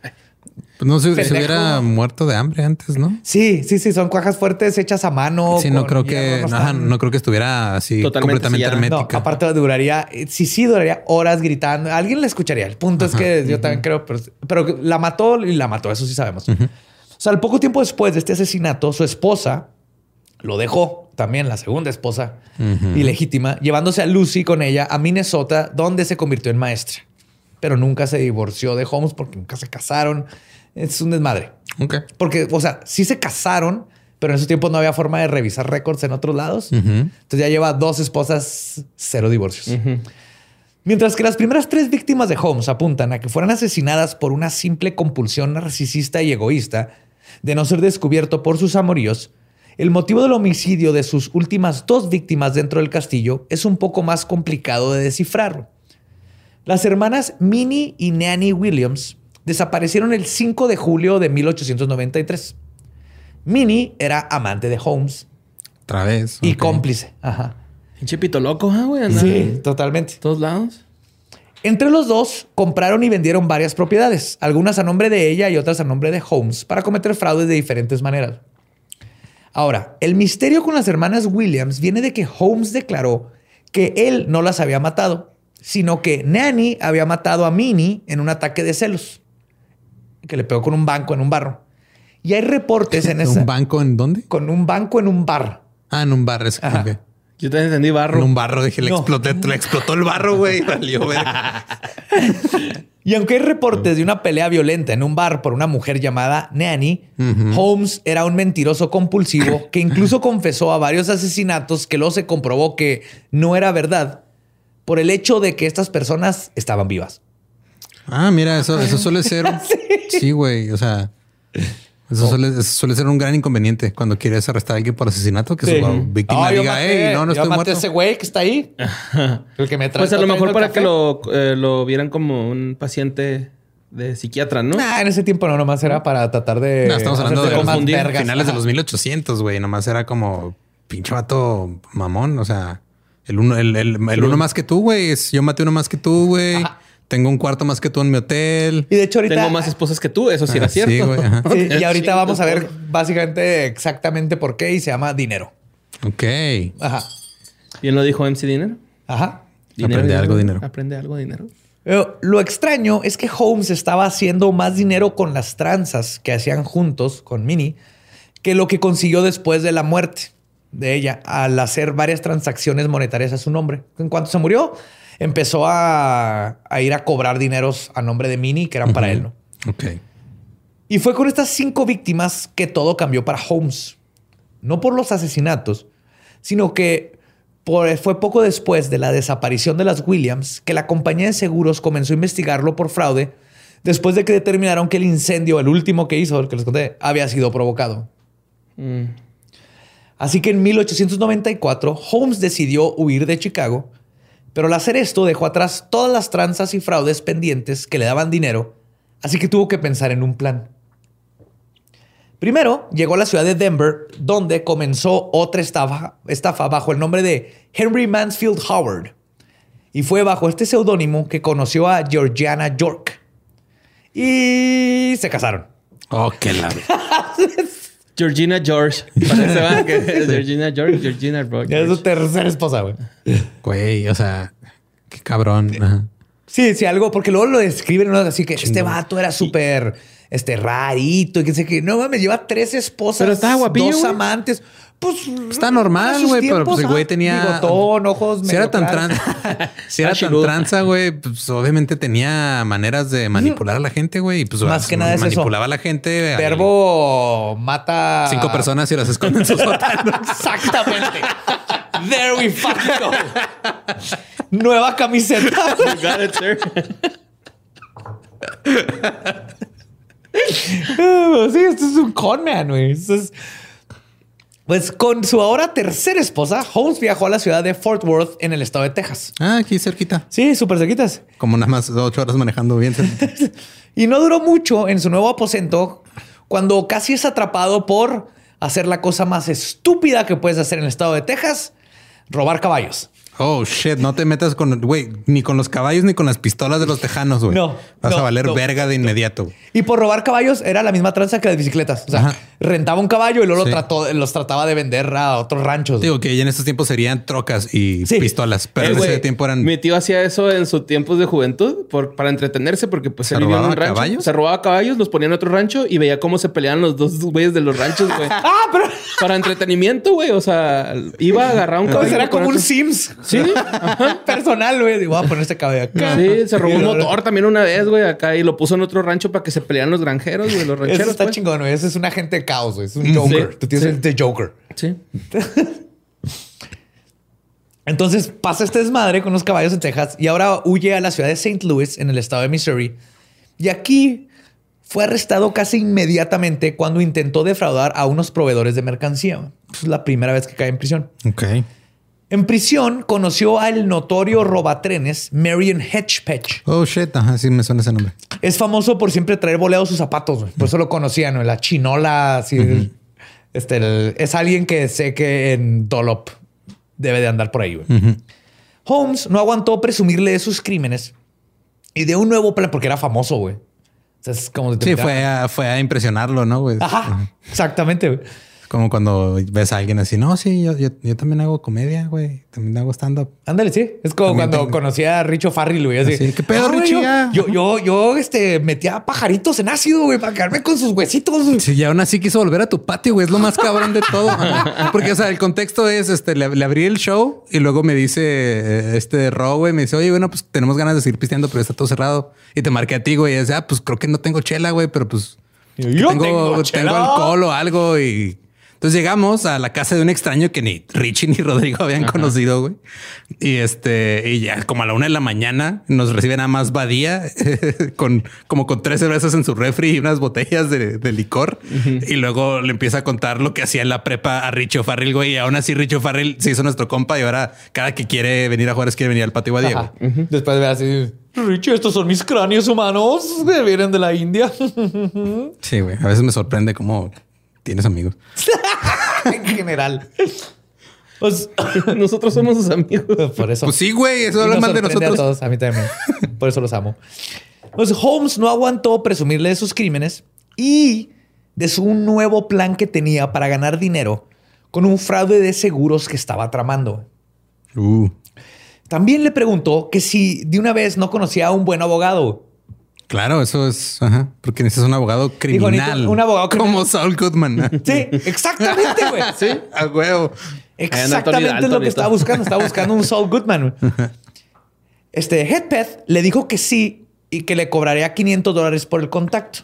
Pues no sé si
Pendejo.
hubiera muerto de hambre antes, ¿no?
Sí, sí, sí, son cajas fuertes hechas a mano.
Sí, no creo que,
no
ajá,
están-
no creo que estuviera así
Totalmente
completamente
sellada.
No,
hermética.
aparte duraría, eh, sí, sí, duraría horas gritando. Alguien la escucharía. El punto es que yo también creo, pero, pero la mató y la mató, eso sí sabemos. O sea, al poco tiempo después de este asesinato, su esposa lo dejó, también la segunda esposa ilegítima, llevándose a Lucy con ella a Minnesota, donde se convirtió en maestra. Pero nunca se divorció de Holmes porque nunca se casaron. Es un desmadre.
Ok.
Porque, o sea, sí se casaron, pero en esos tiempos no había forma de revisar récords en otros lados. Entonces ya lleva dos esposas, cero divorcios. Mientras que las primeras tres víctimas de Holmes apuntan a que fueran asesinadas por una simple compulsión narcisista y egoísta de no ser descubierto por sus amoríos, el motivo del homicidio de sus últimas dos víctimas dentro del castillo es un poco más complicado de descifrar. Las hermanas Minnie y Nanny Williams desaparecieron el 5 de julio de 1893. Minnie era amante de Holmes
Otra vez.
y cómplice. Ajá.
Pinche pito loco, ¿ah, güey?
Sí,
en
totalmente.
todos lados.
Entre los dos compraron y vendieron varias propiedades, algunas a nombre de ella y otras a nombre de Holmes, para cometer fraudes de diferentes maneras. Ahora, el misterio con las hermanas Williams viene de que Holmes declaró que él no las había matado, sino que Nanny había matado a Minnie en un ataque de celos, que le pegó con un banco en un barro. Y hay reportes en esa...
¿Un banco en dónde?
con un banco en un bar.
Ah, en un bar. Es.
Yo también entendí
En
barro.
un barro. Dije, le,
No.
exploté, le explotó el barro, güey. Valió, verga.
Y aunque hay reportes de una pelea violenta en un bar por una mujer llamada Nanny, Holmes era un mentiroso compulsivo que incluso confesó a varios asesinatos que luego se comprobó que no era verdad por el hecho de que estas personas estaban vivas.
Ah, mira, eso, eso suele ser. Sí, güey. O sea, eso suele, eso suele ser un gran inconveniente cuando quieres arrestar a alguien por asesinato, que su víctima
yo
diga, hey, no, no
yo
estoy
maté
muerto.
a ese güey que está ahí. El que me trae.
Pues a lo mejor para que lo, eh, lo vieran como un paciente de psiquiatra, ¿no?
Nah, en ese tiempo no, nomás era para tratar de.
No, estamos hablando de
confundir.
vergas.
finales de los 1800, güey. Nomás era como pinche vato mamón. O sea, el uno, el, el- el uno más que tú, güey. Yo maté uno más que tú, güey.
Ajá.
Tengo un cuarto más que tú en mi hotel.
Y de hecho, ahorita.
Tengo más esposas que tú, eso sí era
Ah,
cierto.
sí, güey.
Sí, y ahorita vamos a ver básicamente exactamente por qué y se llama dinero.
Ok.
Ajá.
Bien lo dijo MC Dinero.
Ajá.
Aprende algo, dinero.
Aprende algo, dinero.
Pero lo extraño es que Holmes estaba haciendo más dinero con las tranzas que hacían juntos con Minnie que lo que consiguió después de la muerte de ella al hacer varias transacciones monetarias a su nombre. En cuanto se murió, empezó a, a ir a cobrar dineros a nombre de Minnie que eran para él, ¿no?
Ok.
Y fue con estas cinco víctimas que todo cambió para Holmes. No por los asesinatos, sino que por- fue poco después de la desaparición de las Williams que la compañía de seguros comenzó a investigarlo por fraude después de que determinaron que el incendio, el último que hizo, el que les conté, había sido provocado.
Mm.
Así que en 1894 Holmes decidió huir de Chicago, pero al hacer esto dejó atrás todas las tranzas y fraudes pendientes que le daban dinero, así que tuvo que pensar en un plan. Primero llegó a la ciudad de Denver, donde comenzó otra estafa, estafa bajo el nombre de Henry Mansfield Howard. Y fue bajo este seudónimo que conoció a Georgiana York. Y se casaron.
Oh, qué la.
Georgina George. Parece, ¿va? Que es Georgina George, Georgina.
Ya es su tercera esposa, güey.
Güey, o sea, qué cabrón. Ajá.
Sí, sí, algo, porque luego lo describen ¿no? así que este vato era súper este, rarito y que sé que no mames, lleva tres esposas,
Pero estaba guapillo,
dos
güey.
Pues
Está normal, güey, pero pues el güey
ah,
tenía.
Bigotón, ojos.
Si era tan tranza, si era
Ah,
tan tranza, güey, pues obviamente tenía maneras de manipular a la gente, güey. Y pues
Más que nada es eso.
manipulaba a la gente.
Verbo mata.
Cinco personas y las esconde en sus.
Exactamente. There we fucking go. Nueva camiseta.
You got it, sir.
sí, esto es un con man, güey. Esto es- Pues con su ahora tercera esposa, Holmes viajó a la ciudad de Fort Worth en el estado de Texas.
Ah, aquí cerquita.
Sí, súper cerquitas.
Como nada más ocho horas manejando bien.
Y no duró mucho en su nuevo aposento cuando casi es atrapado por hacer la cosa más estúpida que puedes hacer en el estado de Texas, robar caballos.
Oh shit, no te metas con, güey, ni con los caballos ni con las pistolas de los tejanos, güey.
No,
Vas
no,
a valer
no.
verga de inmediato.
Y por robar caballos era la misma tranza que las bicicletas. O sea,
Ajá.
rentaba un caballo y luego
Sí.
lo trató, los trataba de vender a otros ranchos.
Digo que ya en estos tiempos serían trocas y
Sí.
pistolas, pero
Eh,
en ese tiempo eran.
Mi tío hacía eso en sus tiempos de juventud por, para entretenerse, porque pues
¿Se
él vivía en un rancho.
caballos?
Se robaba caballos, los ponía en otro rancho y veía cómo se peleaban los dos güeyes de los ranchos, güey.
Ah, pero
para entretenimiento, güey. O sea, iba a agarrar un caballo.
pues era
con
como un Sims.
Sí,
personal, güey. Digo, voy a poner este cabello acá.
Sí, se robó un motor también una vez, güey, acá y lo puso en otro rancho para que se pelearan los granjeros, güey, los rancheros.
Eso está
pues.
chingón, güey. Ese es un agente de caos, güey. Es un Joker.
Sí,
Tú tienes
sí.
el de Joker.
Sí.
Entonces pasa este desmadre con los caballos en Texas y ahora huye a la ciudad de St. Louis, en el estado de Missouri. Y aquí fue arrestado casi inmediatamente cuando intentó defraudar a unos proveedores de mercancía. Es la primera vez que cae en prisión.
Ok.
En prisión conoció al notorio robatrenes Marion Hedgepatch.
Oh shit, ajá, sí me suena ese nombre.
Es famoso por siempre traer boleados sus zapatos. güey. Por eso lo conocían, ¿no? La chinola, así. Este, el- es alguien que sé que en Dolop debe de andar por ahí. Holmes no aguantó presumirle de sus crímenes y de un nuevo plan porque era famoso, güey. O sea, es como si te
Sí,
metieran-
fue a, fue a impresionarlo, ¿no? güey?
Ajá, exactamente. güey.
Como cuando ves a alguien así, no, sí, yo, yo, yo también hago comedia, güey. También hago stand-up.
Ándale, sí. Es como
También
cuando
tengo-
conocí a Richo Farrell, güey. Así,
Así, ¿qué pedo,
"Ah,
Richie?
Yo,
Ya".
yo, yo, yo, este, metía pajaritos en ácido, güey, para quedarme con sus huesitos. güey.
Sí, y aún así quiso volver a tu patio, güey. Es lo más cabrón de todo. Porque, o sea, el contexto es, este, le, le abrí el show y luego me dice eh, este Ro, güey, me dice, oye, bueno, pues tenemos ganas de seguir pisteando, pero está todo cerrado. Y te marqué a ti, güey. Y dice, ah, pues creo que no tengo chela, güey, pero pues
yo
tengo,
tengo
tengo alcohol o algo. Y entonces llegamos a la casa de un extraño que ni Richie ni Rodrigo habían conocido, güey. Y este, y ya como a la una de la mañana nos recibe nada más Badía con como con tres cervezas en su refri y unas botellas de, de licor. Y luego le empieza a contar lo que hacía en la prepa a Richo Farrell, güey. Y aún así Richo Farrell se hizo nuestro compa y ahora cada que quiere venir a Juárez quiere venir al patio Badía.
Ajá.
güey.
Después ve así, Richie, estos son mis cráneos humanos que vienen de la India.
Sí, güey. A veces me sorprende cómo tienes amigos.
en general. Pues,
Nosotros somos sus amigos.
por eso.
Pues sí, güey. Eso habla mal de
sorprende A,
nosotros.
todos, a mí también. Por eso los amo. Pues Holmes no aguantó presumirle de sus crímenes y de su nuevo plan que tenía para ganar dinero con un fraude de seguros que estaba tramando.
Uh.
También le preguntó que si de una vez no conocía a un buen abogado.
Claro, eso es, ajá, porque necesitas un abogado criminal.
un abogado criminal.
Como Saul Goodman.
Sí, exactamente, güey.
sí, a huevo.
Exactamente
Anthony
es lo que estaba buscando. Estaba buscando un Saul Goodman. güey. Este Headpeth le dijo que sí y que le cobraría 500 dólares por el contacto.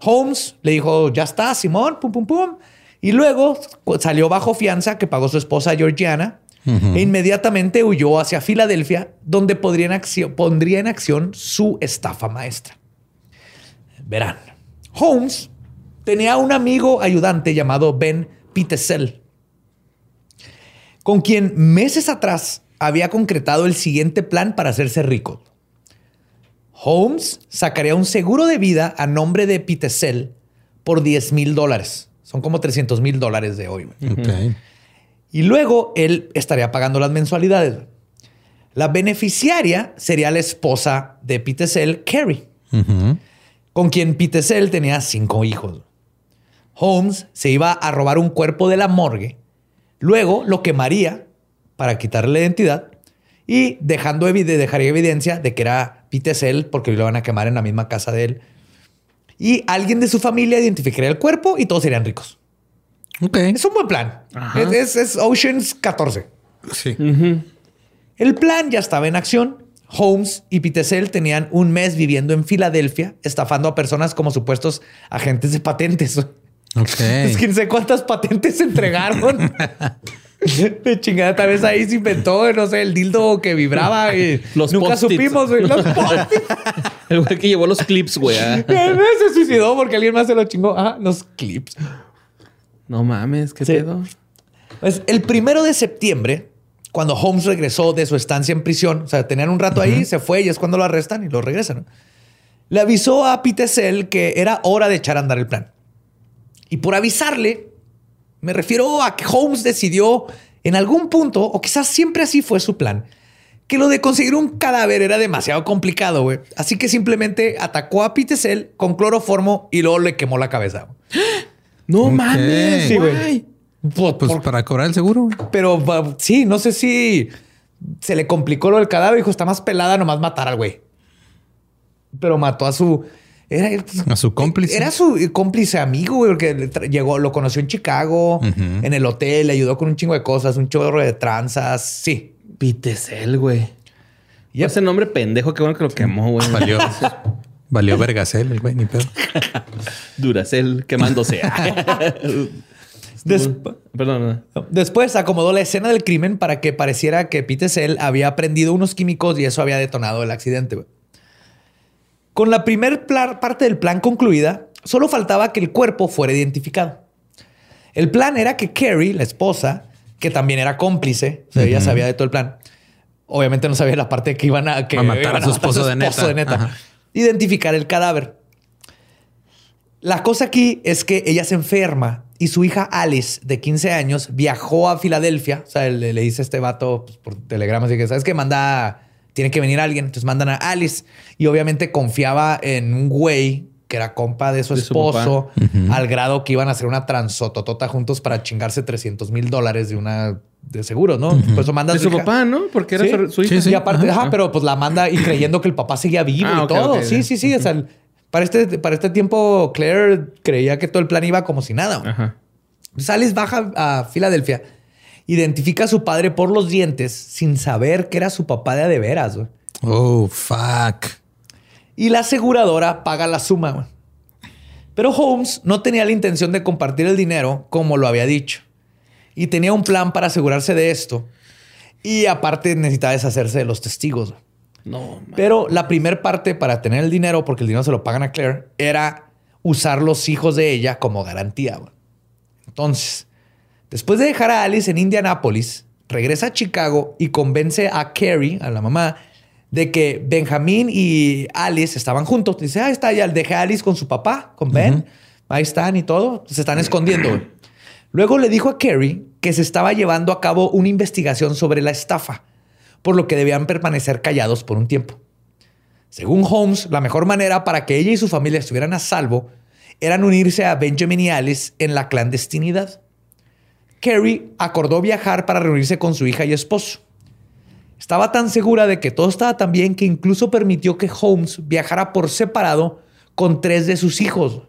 Holmes le dijo, ya está, Simón, pum, pum, pum. Y luego salió bajo fianza que pagó su esposa Georgiana e inmediatamente huyó hacia Filadelfia, donde podría en acción- pondría en acción su estafa maestra. Verán, Holmes tenía un amigo ayudante llamado Ben Pitesel, con quien meses atrás había concretado el siguiente plan para hacerse rico. Holmes sacaría un seguro de vida a nombre de Pitesel por 10 mil dólares. Son como 300 mil dólares de hoy. Y luego él estaría pagando las mensualidades. La beneficiaria sería la esposa de Pitesel, Carrie, con quien Pitesel tenía cinco hijos. Holmes se iba a robar un cuerpo de la morgue, luego lo quemaría para quitarle la identidad y dejando dejaría evidencia de que era Pitesel porque lo van a quemar en la misma casa de él. Y alguien de su familia identificaría el cuerpo y todos serían ricos.
Ok.
Es un buen plan. Es, es- es Oceans 14.
Sí.
El plan ya estaba en acción. Holmes y Pitesel tenían un mes viviendo en Filadelfia, estafando a personas como supuestos agentes de patentes.
Ok.
Es que no sé cuántas patentes se entregaron. De chingada, tal vez ahí se inventó, no sé, el dildo que vibraba. Y
Los
nunca supimos, güey. Los.
El güey que llevó los clips, güey. ah.
se suicidó porque alguien más se lo chingó. Ah, los clips.
No mames, qué
Sí.
pedo.
Pues el primero de septiembre, cuando Holmes regresó de su estancia en prisión, o sea, tenían un rato ahí, se fue y es cuando lo arrestan y lo regresan. ¿no? Le avisó a Pitesel que era hora de echar a andar el plan. Y por avisarle, me refiero a que Holmes decidió en algún punto, o quizás siempre así fue su plan, que lo de conseguir un cadáver era demasiado complicado, güey. Así que simplemente atacó a Pitesel con cloroformo y luego le quemó la cabeza.
No
Ok.
mames.
Sí, güey.
Pues
por-
para cobrar el seguro.
pero sí, no sé si se le complicó lo del cadáver. Dijo, está más pelada nomás matar al güey. Pero mató a su... Era,
A su cómplice.
Era su cómplice amigo, güey, porque llegó, lo conoció en Chicago, en el hotel, le ayudó con un chingo de cosas, un chorro de tranzas. Sí.
Pitesel, güey. Y
Yep.
ese nombre pendejo, qué bueno que lo quemó, güey.
Valió. Valió vergacel el güey, ni pedo.
Duracel quemándose.
Des-
Perdón.
Después acomodó la escena del crimen para que pareciera que Pitesel había prendido unos químicos y eso había detonado el accidente. Con la primer parte del plan concluida, solo faltaba que el cuerpo fuera identificado. El plan era que Carrie, la esposa, que también era cómplice, o sea, ella sabía de todo el plan. Obviamente no sabía la parte que iban a, que
A matar
iban
a su esposo de neta. Ajá.
Identificar el cadáver. La cosa aquí es que ella se enferma y su hija Alice, de 15 años, viajó a Filadelfia. O sea, le, le dice a este vato pues, por telegrama, así que, ¿sabes qué? Manda, tiene que venir alguien. Entonces mandan a Alice y obviamente confiaba en un güey que era compa de su
De su
esposo, al grado que iban a hacer una transototota juntos para chingarse 300 mil dólares de una de seguro, ¿no? Por eso manda a
De su
hija.
papá, ¿no? Porque era
Sí.
su, hija.
Sí, sí.
Y aparte,
Ajá.
ajá, pero pues la manda y creyendo que el papá seguía vivo
Ah,
y todo. sí, sí, sí. O sea, el- para este, para este tiempo, Claire creía que todo el plan iba como si nada.
Ajá.
Entonces, Alice baja a Filadelfia, identifica a su padre por los dientes sin saber que era su papá de a de veras.
Oh, fuck.
Y la aseguradora paga la suma. Pero Holmes no tenía la intención de compartir el dinero como lo había dicho. Y tenía un plan para asegurarse de esto. Y aparte necesitaba deshacerse de los testigos.
No, man.
Pero la primer parte para tener el dinero, porque el dinero se lo pagan a Claire, era usar los hijos de ella como garantía. Entonces, después de dejar a Alice en Indianápolis, regresa a Chicago y convence a Carrie, a la mamá, de que Benjamín y Alice estaban juntos. Dice, ahí está, ya dejé a Alice con su papá, con Ben. Ahí están y todo. Se están escondiendo. Luego le dijo a Carrie que se estaba llevando a cabo una investigación sobre la estafa, por lo que debían permanecer callados por un tiempo. Según Holmes, la mejor manera para que ella y su familia estuvieran a salvo eran unirse a Benjamin y Alice en la clandestinidad. Carrie acordó viajar para reunirse con su hija y esposo. Estaba tan segura de que todo estaba tan bien que incluso permitió que Holmes viajara por separado con tres de sus hijos.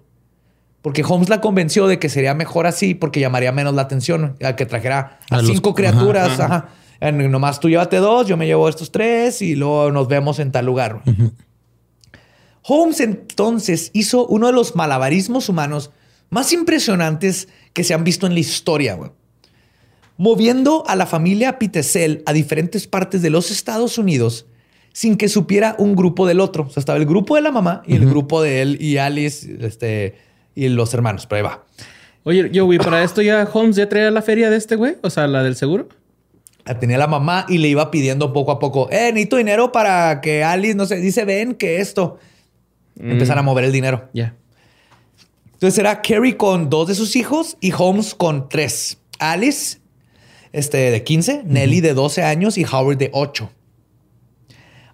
Porque Holmes la convenció de que sería mejor así porque llamaría menos la atención a que trajera a,
A los-
cinco
ajá,
criaturas. ajá. Nomás tú llévate dos, yo me llevo estos tres y luego nos vemos en tal lugar. Holmes entonces hizo uno de los malabarismos humanos más impresionantes que se han visto en la historia. güey. Moviendo a la familia Pitesel a diferentes partes de los Estados Unidos sin que supiera un grupo del otro. O sea, estaba el grupo de la mamá y el grupo de él y Alice este, y los hermanos. Pero ahí va.
Oye, yo, güey, para esto ya Holmes ya traía la feria de este güey. O sea, la del seguro.
La tenía la mamá y le iba pidiendo poco a poco, eh, necesito dinero para que Alice, no sé, dice, ven que esto. Empiezan a mover el dinero.
Ya.
Entonces era Carrie con dos de sus hijos y Holmes con tres. Alice, este, de 15, Nelly de 12 años y Howard de 8.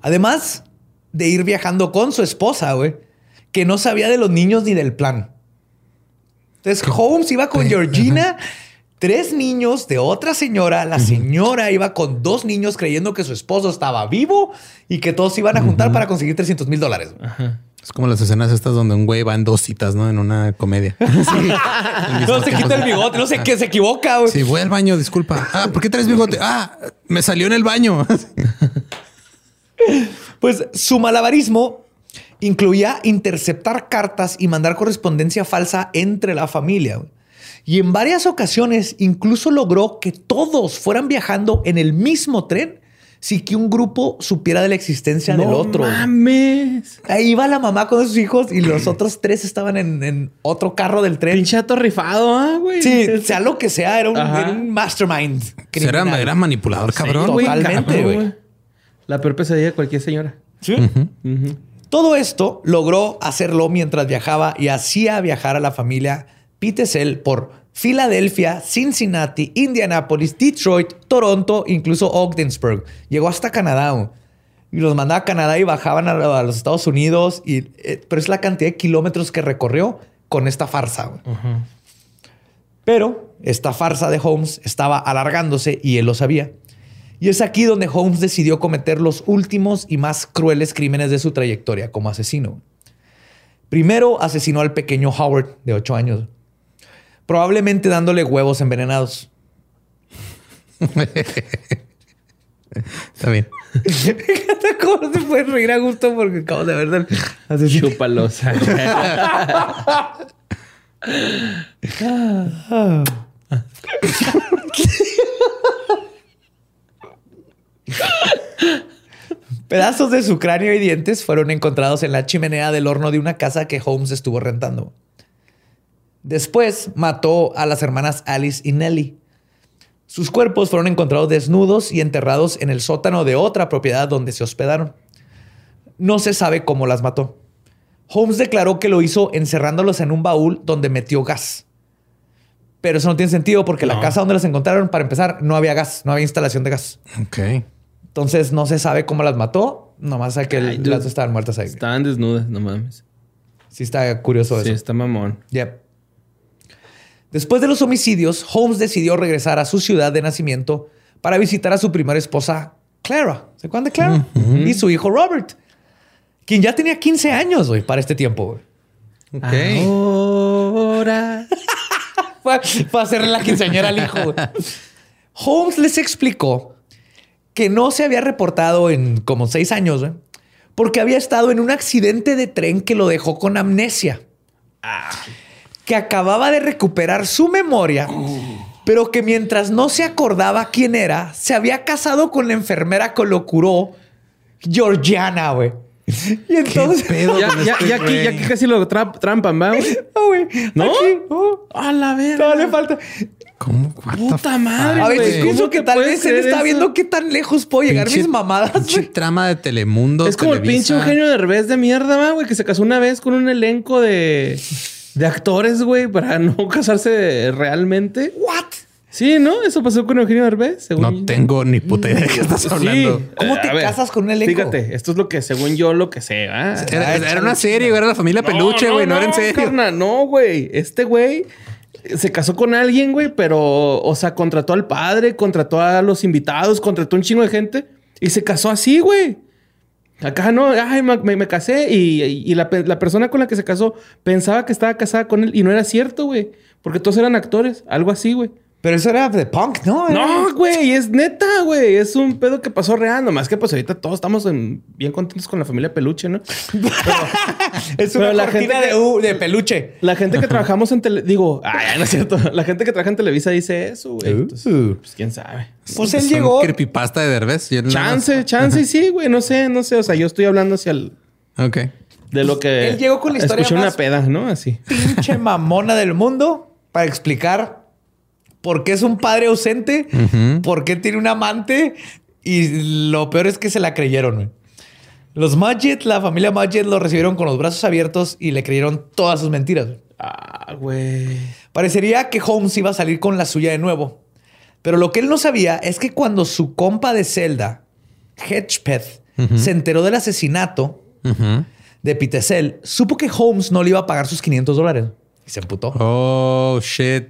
Además de ir viajando con su esposa, güey, que no sabía de los niños ni del plan. Entonces Holmes iba con Georgina, tres niños de otra señora. La señora iba con dos niños creyendo que su esposo estaba vivo y que todos se iban a juntar para conseguir 300 mil dólares.
Es como las escenas estas donde un güey va en dos citas, ¿no? En una comedia.
No se quita el bigote, no sé qué, se equivoca. güey.
Sí, voy al baño, disculpa. Ah, ¿por qué traes bigote? Ah, me salió en el baño.
Pues su malabarismo incluía interceptar cartas y mandar correspondencia falsa entre la familia. Y en varias ocasiones incluso logró que todos fueran viajando en el mismo tren sin que un grupo supiera de la existencia
no
del otro.
mames.
Ahí iba la mamá con sus hijos y los otros tres estaban en, en otro carro del tren.
Pinche rifado, ah, güey.
Sí, sea lo que sea, era un, era un mastermind.
Era, manipulador, cabrón.
Totalmente, güey.
La peor pesadilla de cualquier señora.
Sí. Todo esto logró hacerlo mientras viajaba y hacía viajar a la familia Pitesel por Filadelfia, Cincinnati, Indianapolis, Detroit, Toronto, incluso Ogdensburg. Llegó hasta Canadá. Y los mandaba a Canadá y bajaban a, los Estados Unidos. Y, eh, pero es la cantidad de kilómetros que recorrió con esta farsa. Pero esta farsa de Holmes estaba alargándose y él lo sabía. Y es aquí donde Holmes decidió cometer los últimos y más crueles crímenes de su trayectoria como asesino. Primero asesinó al pequeño Howard, de 8 años, probablemente dándole huevos envenenados.
Está bien.
¿Cómo se puede reír a gusto? Porque acabo de ver del asesino.
Chúpalos.
Pedazos de su cráneo y dientes fueron encontrados en la chimenea del horno de una casa que Holmes estuvo rentando. Después mató a las hermanas Alice y Nellie. Sus cuerpos fueron encontrados desnudos y enterrados en el sótano de otra propiedad donde se hospedaron. No se sabe cómo las mató. Holmes declaró que lo hizo encerrándolos en un baúl donde metió gas. Pero eso no tiene sentido porque la casa donde las encontraron, para empezar, no había gas, no había instalación de gas.
Ok.
Entonces no se sabe cómo las mató. Nomás sabe que
Ay,
las
dude.
dos estaban muertas ahí.
Estaban desnudas, no mames.
Sí está curioso
Sí,
eso.
está mamón.
Yep. Después de los homicidios, Holmes decidió regresar a su ciudad de nacimiento para visitar a su primera esposa, Clara. ¿Se acuerdan de Clara? Y su hijo Robert, quien ya tenía 15 años güey, para este tiempo. güey.
Ok.
Ahora.
Fue, fue a hacerle la quinceañera al hijo. güey. Holmes les explicó que no se había reportado en como seis años, güey, porque había estado en un accidente de tren que lo dejó con amnesia. Que acababa de recuperar su memoria, pero que mientras no se acordaba quién era, se había casado con la enfermera que lo curó, Georgiana, güey. Y entonces...
pedo?
Ya,
con
ya,
este
ya aquí,
güey?
ya aquí casi lo tra- trampan, ¿va? güey?
No, güey.
¿No?
Aquí, oh,
A la verga.
todavía le falta.
¿Cómo?
Puta madre,
A
güey.
veces pienso
¿Cómo
que tal vez él está
eso?
viendo qué tan lejos puedo llegar
Pinche-
mis mamadas.
Pinche
güey.
trama de Telemundo.
Es como el pinche Eugenio Derbez de mierda, ¿va, güey, que se casó una vez con un elenco de, de actores, güey, para no casarse realmente.
What?
Sí, ¿no? Eso pasó con Eugenio Derbez, según
No
yo.
tengo ni puta idea de qué estás hablando.
Sí.
¿Cómo
Eh,
te
ver,
casas con un elenco?
Fíjate, esto es lo que, según yo, lo que sé.
Era, era una serie, güey. Era la familia peluche, güey. No, era en serio.
no, güey. Este güey se casó con alguien, güey, pero, o sea, contrató al padre, contrató a los invitados, contrató un chingo de gente y se casó así, güey. Acá no, ay, me, me- casé y, y la, la persona con la que se casó pensaba que estaba casada con él y no era cierto, güey. Porque todos eran actores, algo así, güey.
Pero eso era de punk, ¿no? Era-
No, güey, es neta, güey. Es un pedo que pasó real. Nomás que pues ahorita todos estamos en- bien contentos con la familia peluche, ¿no?
Es
Pero
una
la gente
de,
que-
uh, de peluche.
La gente que trabajamos en tele... Digo, ay, no es cierto. La gente que trabaja en Televisa dice eso, güey. Entonces,
Uh.
pues quién sabe.
Pues él
Es un
llegó.
creepypasta de Derbez. Yo nada más-
Chance, chance, sí, güey. No sé, no sé. O sea, yo estoy hablando hacia el...
Ok.
De lo que...
Él llegó con la historia
Escuché
más-
una peda, ¿no? Así.
pinche mamona del mundo para explicar por qué es un padre ausente, por qué tiene un amante y lo peor es que se la creyeron. güey. Los Mudgett, la familia Mudgett lo recibieron con los brazos abiertos y le creyeron todas sus mentiras. güey.
Ah, güey.
Parecería que Holmes iba a salir con la suya de nuevo. Pero lo que él no sabía es que cuando su compa de celda, Hedgepeth, se enteró del asesinato de Pitesel, supo que Holmes no le iba a pagar sus 500 dólares. Y se emputó.
Oh, shit.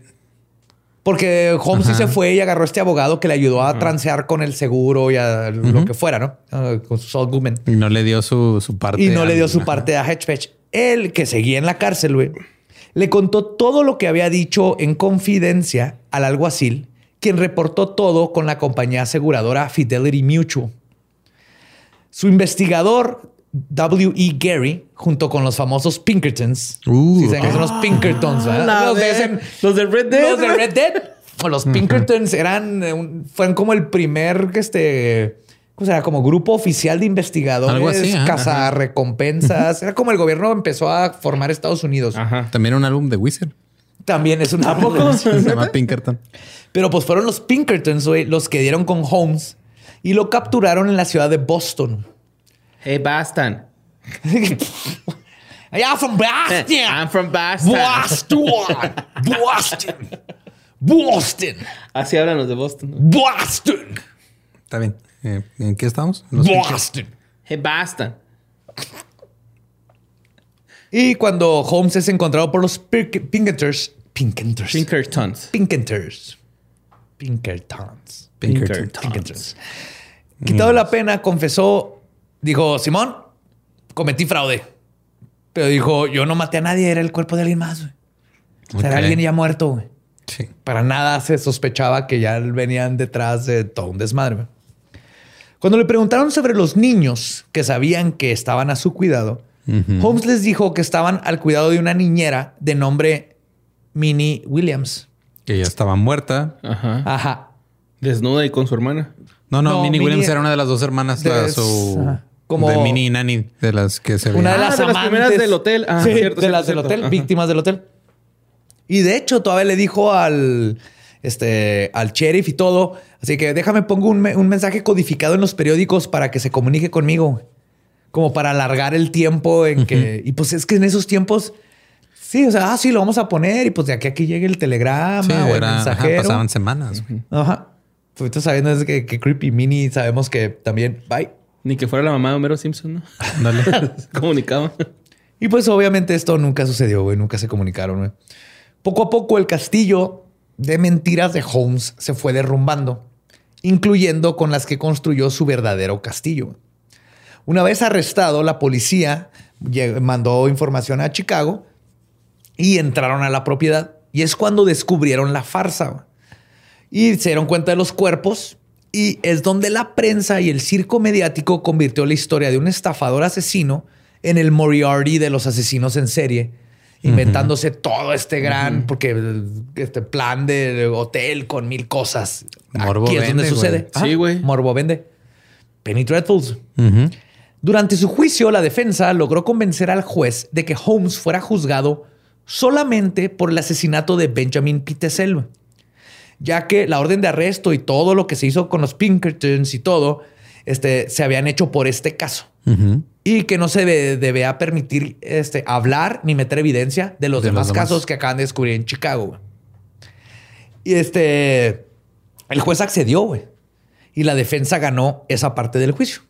Porque Holmes sí se fue y agarró a este abogado que le ayudó a transear con el seguro y a lo que fuera, ¿no? Ah, con su Saul Goodman.
Y no le dio su, su parte.
Y no le dio su parte a Hedgepeth. Él, que seguía en la cárcel, güey, le contó todo lo que había dicho en confidencia al alguacil, quien reportó todo con la compañía aseguradora Fidelity Mutual. Su investigador, W.E. Gary, junto con los famosos Pinkertons.
Uh,
Sí, saben que son los Pinkertons, ¿verdad? Los de,
ver-
ese-
los de Red Dead,
Los de. Red Dead. O Los Pinkertons eran, eh, un- fueron como el primer, este, O sea, como grupo oficial de investigadores,
Algo así, ajá,
cazar recompensas. Era como el gobierno empezó a formar Estados Unidos.
Ajá.
También un álbum de Wizard.
También es una
poco?
Se llama Pinkerton.
Pero pues fueron los Pinkertons, güey, los que dieron con Holmes y lo capturaron en la ciudad de Boston.
Hey, Bastan.
Allá from Boston.
I'm from Boston.
Boston. Boston. Boston.
Así hablan los de Boston.
Boston.
Está bien. Eh, ¿En qué estamos? Los
Boston.
Hey, Bastan.
Y cuando Holmes es encontrado por los Pink- Pinkertons, Pinkertons,
Pinkertons.
Pinkertons, Pinkertons,
Pinkerton.
Pinkertons. Quitado la pena, confesó, dijo, Simón, cometí fraude. Pero dijo, yo no maté a nadie, era el cuerpo de alguien más. güey. O sea, era alguien ya muerto. güey.
Sí.
Para nada se sospechaba que ya venían detrás de todo un desmadre. güey. Cuando le preguntaron sobre los niños que sabían que estaban a su cuidado, Holmes les dijo que estaban al cuidado de una niñera de nombre Minnie Williams.
Que ya estaba muerta.
Ajá.
Ajá.
Desnuda y con su hermana.
No, no,
No,
Minnie
Minnie-
Williams era una de las dos hermanas,
de-
la- su,
ajá. Como-
de Minnie y Nanny, de las que se
Una de
veían.
Ah,
las
de las primeras del hotel. Ah,
Sí,
cierto,
de
cierto,
las del hotel,
Ajá.
víctimas del hotel. Y de hecho, todavía le dijo al, este, al sheriff y todo. Así que déjame pongo un, me- un mensaje codificado en los periódicos para que se comunique conmigo. Como para alargar el tiempo en que... Y pues es que en esos tiempos... Sí, o sea, ah, sí, lo vamos a poner y pues de aquí a aquí llegue el telegrama
Sí,
o el
era- ajá, pasaban semanas. güey.
Ajá. Pues ahorita sabiendo es que, que Creepy Mini sabemos que también... Bye.
Ni que fuera la mamá de Homero Simpson, ¿no?
Dale.
Comunicaba.
Y pues obviamente esto nunca sucedió, güey. Nunca se comunicaron, güey. Poco a poco el castillo de mentiras de Holmes se fue derrumbando, incluyendo con las que construyó su verdadero castillo. Una vez arrestado, la policía mandó información a Chicago y entraron a la propiedad. Y es cuando descubrieron la farsa. Y se dieron cuenta de los cuerpos. Y es donde la prensa y el circo mediático convirtió la historia de un estafador asesino en el Moriarty de los asesinos en serie, inventándose todo este gran, porque este plan de hotel con mil cosas.
Morbo
Aquí es donde sucede.
Sí, güey.
Morbo vende. Penny Dreadfuls. Durante su juicio, la defensa logró convencer al juez de que Holmes fuera juzgado solamente por el asesinato de Benjamin Pitesel, ya que la orden de arresto y todo lo que se hizo con los Pinkertons y todo, este, se habían hecho por este caso. Y que no se debe- debía permitir este, hablar ni meter evidencia de los
De
demás
los demás.
casos que acaban de descubrir en Chicago. güey. Y este, el juez accedió, güey. Y la defensa ganó esa parte del juicio.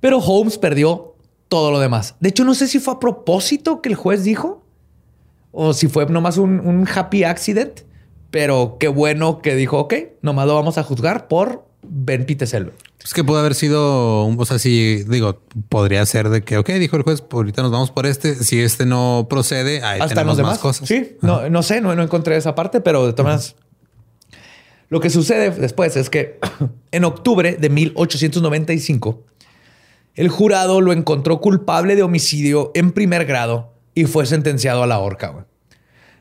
Pero Holmes perdió todo lo demás. De hecho, no sé si fue a propósito que el juez dijo o si fue nomás un, un happy accident. Pero qué bueno que dijo, ok, nomás lo vamos a juzgar por Ben Pitesel.
Es que pudo haber sido, un- o sea, si digo, podría ser de que, ok, dijo el juez, pues ahorita nos vamos por este. Si este no procede, ahí
hasta
tenemos
los demás
más cosas.
Sí, no, no sé, no, no encontré esa parte, pero de todas maneras, lo que sucede después es que en octubre de 1895, el jurado lo encontró culpable de homicidio en primer grado y fue sentenciado a la horca.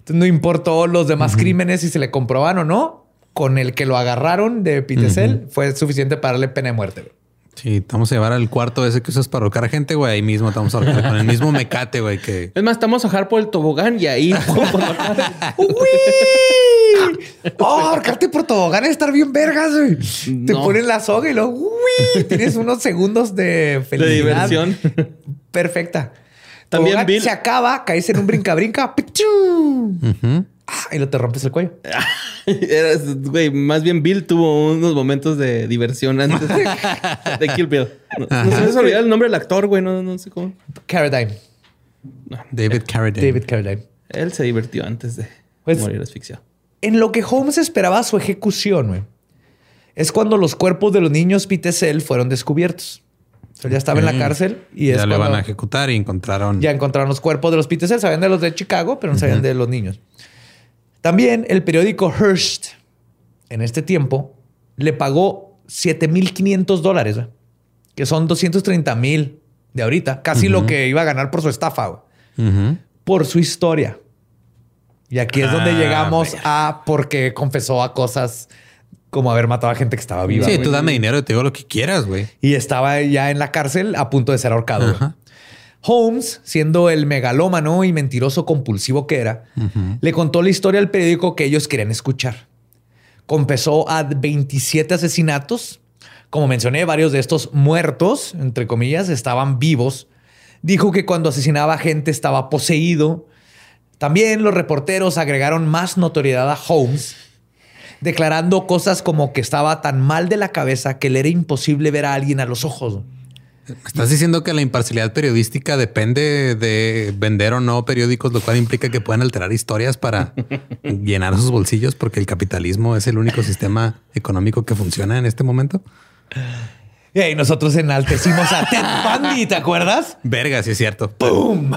Entonces no importó los demás crímenes si se le comproban o no. Con el que lo agarraron de Pitesel fue suficiente para darle pena de muerte. güey.
Sí, te vamos a llevar al cuarto ese que usas para ahorcar gente, güey. Ahí mismo te vamos a ahorcar con el mismo mecate, güey, que
Es más, estamos a bajar por el tobogán y ahí.
¡Uy! ¡Oh, ahorcarte por tobogán es estar bien vergas, güey! Te ponen la soga y luego ¡uy! Tienes unos segundos de
de
felicidad.
diversión.
Perfecta.
También Bill-
se acaba, caes en un brinca-brinca. Ah, y lo te rompes el cuello.
Güey, más bien Bill tuvo unos momentos de diversión antes de, de Kill Bill. No, no se me el nombre del actor, güey. No, no sé cómo.
Carradine.
David Carradine.
David Carradine.
Él se divirtió antes de
Pues-
morir asfixiado.
En lo que Holmes esperaba su ejecución, güey, es cuando los cuerpos de los niños Pitesel fueron descubiertos. Ya estaba en la cárcel y es
ya le van a ejecutar y encontraron.
Ya encontraron los cuerpos de los Pitesel, sabían de los de Chicago, pero no sabían de los niños. También el periódico Hearst, en este tiempo, le pagó 7.500 dólares, güey, que son 230 mil de ahorita, casi lo que iba a ganar por su estafa, por su historia. Y aquí es donde
Ah,
llegamos
mira.
a porque confesó a cosas como haber matado a gente que estaba viva.
Sí, tú dame dinero y te digo lo que quieras, güey.
Y estaba ya en la cárcel a punto de ser ahorcado. Holmes, siendo el megalómano y mentiroso compulsivo que era, le contó la historia al periódico que ellos querían escuchar. Confesó a 27 asesinatos. Como mencioné, varios de estos muertos, entre comillas, estaban vivos. Dijo que cuando asesinaba gente estaba poseído. También los reporteros agregaron más notoriedad a Holmes, declarando cosas como que estaba tan mal de la cabeza que le era imposible ver a alguien a los ojos.
Estás diciendo que la imparcialidad periodística depende de vender o no periódicos, lo cual implica que pueden alterar historias para llenar sus bolsillos porque el capitalismo es el único sistema económico que funciona en este momento.
Y nosotros enaltecimos a Ted Bundy, ¿te acuerdas?
Verga, sí es cierto.
¡Pum!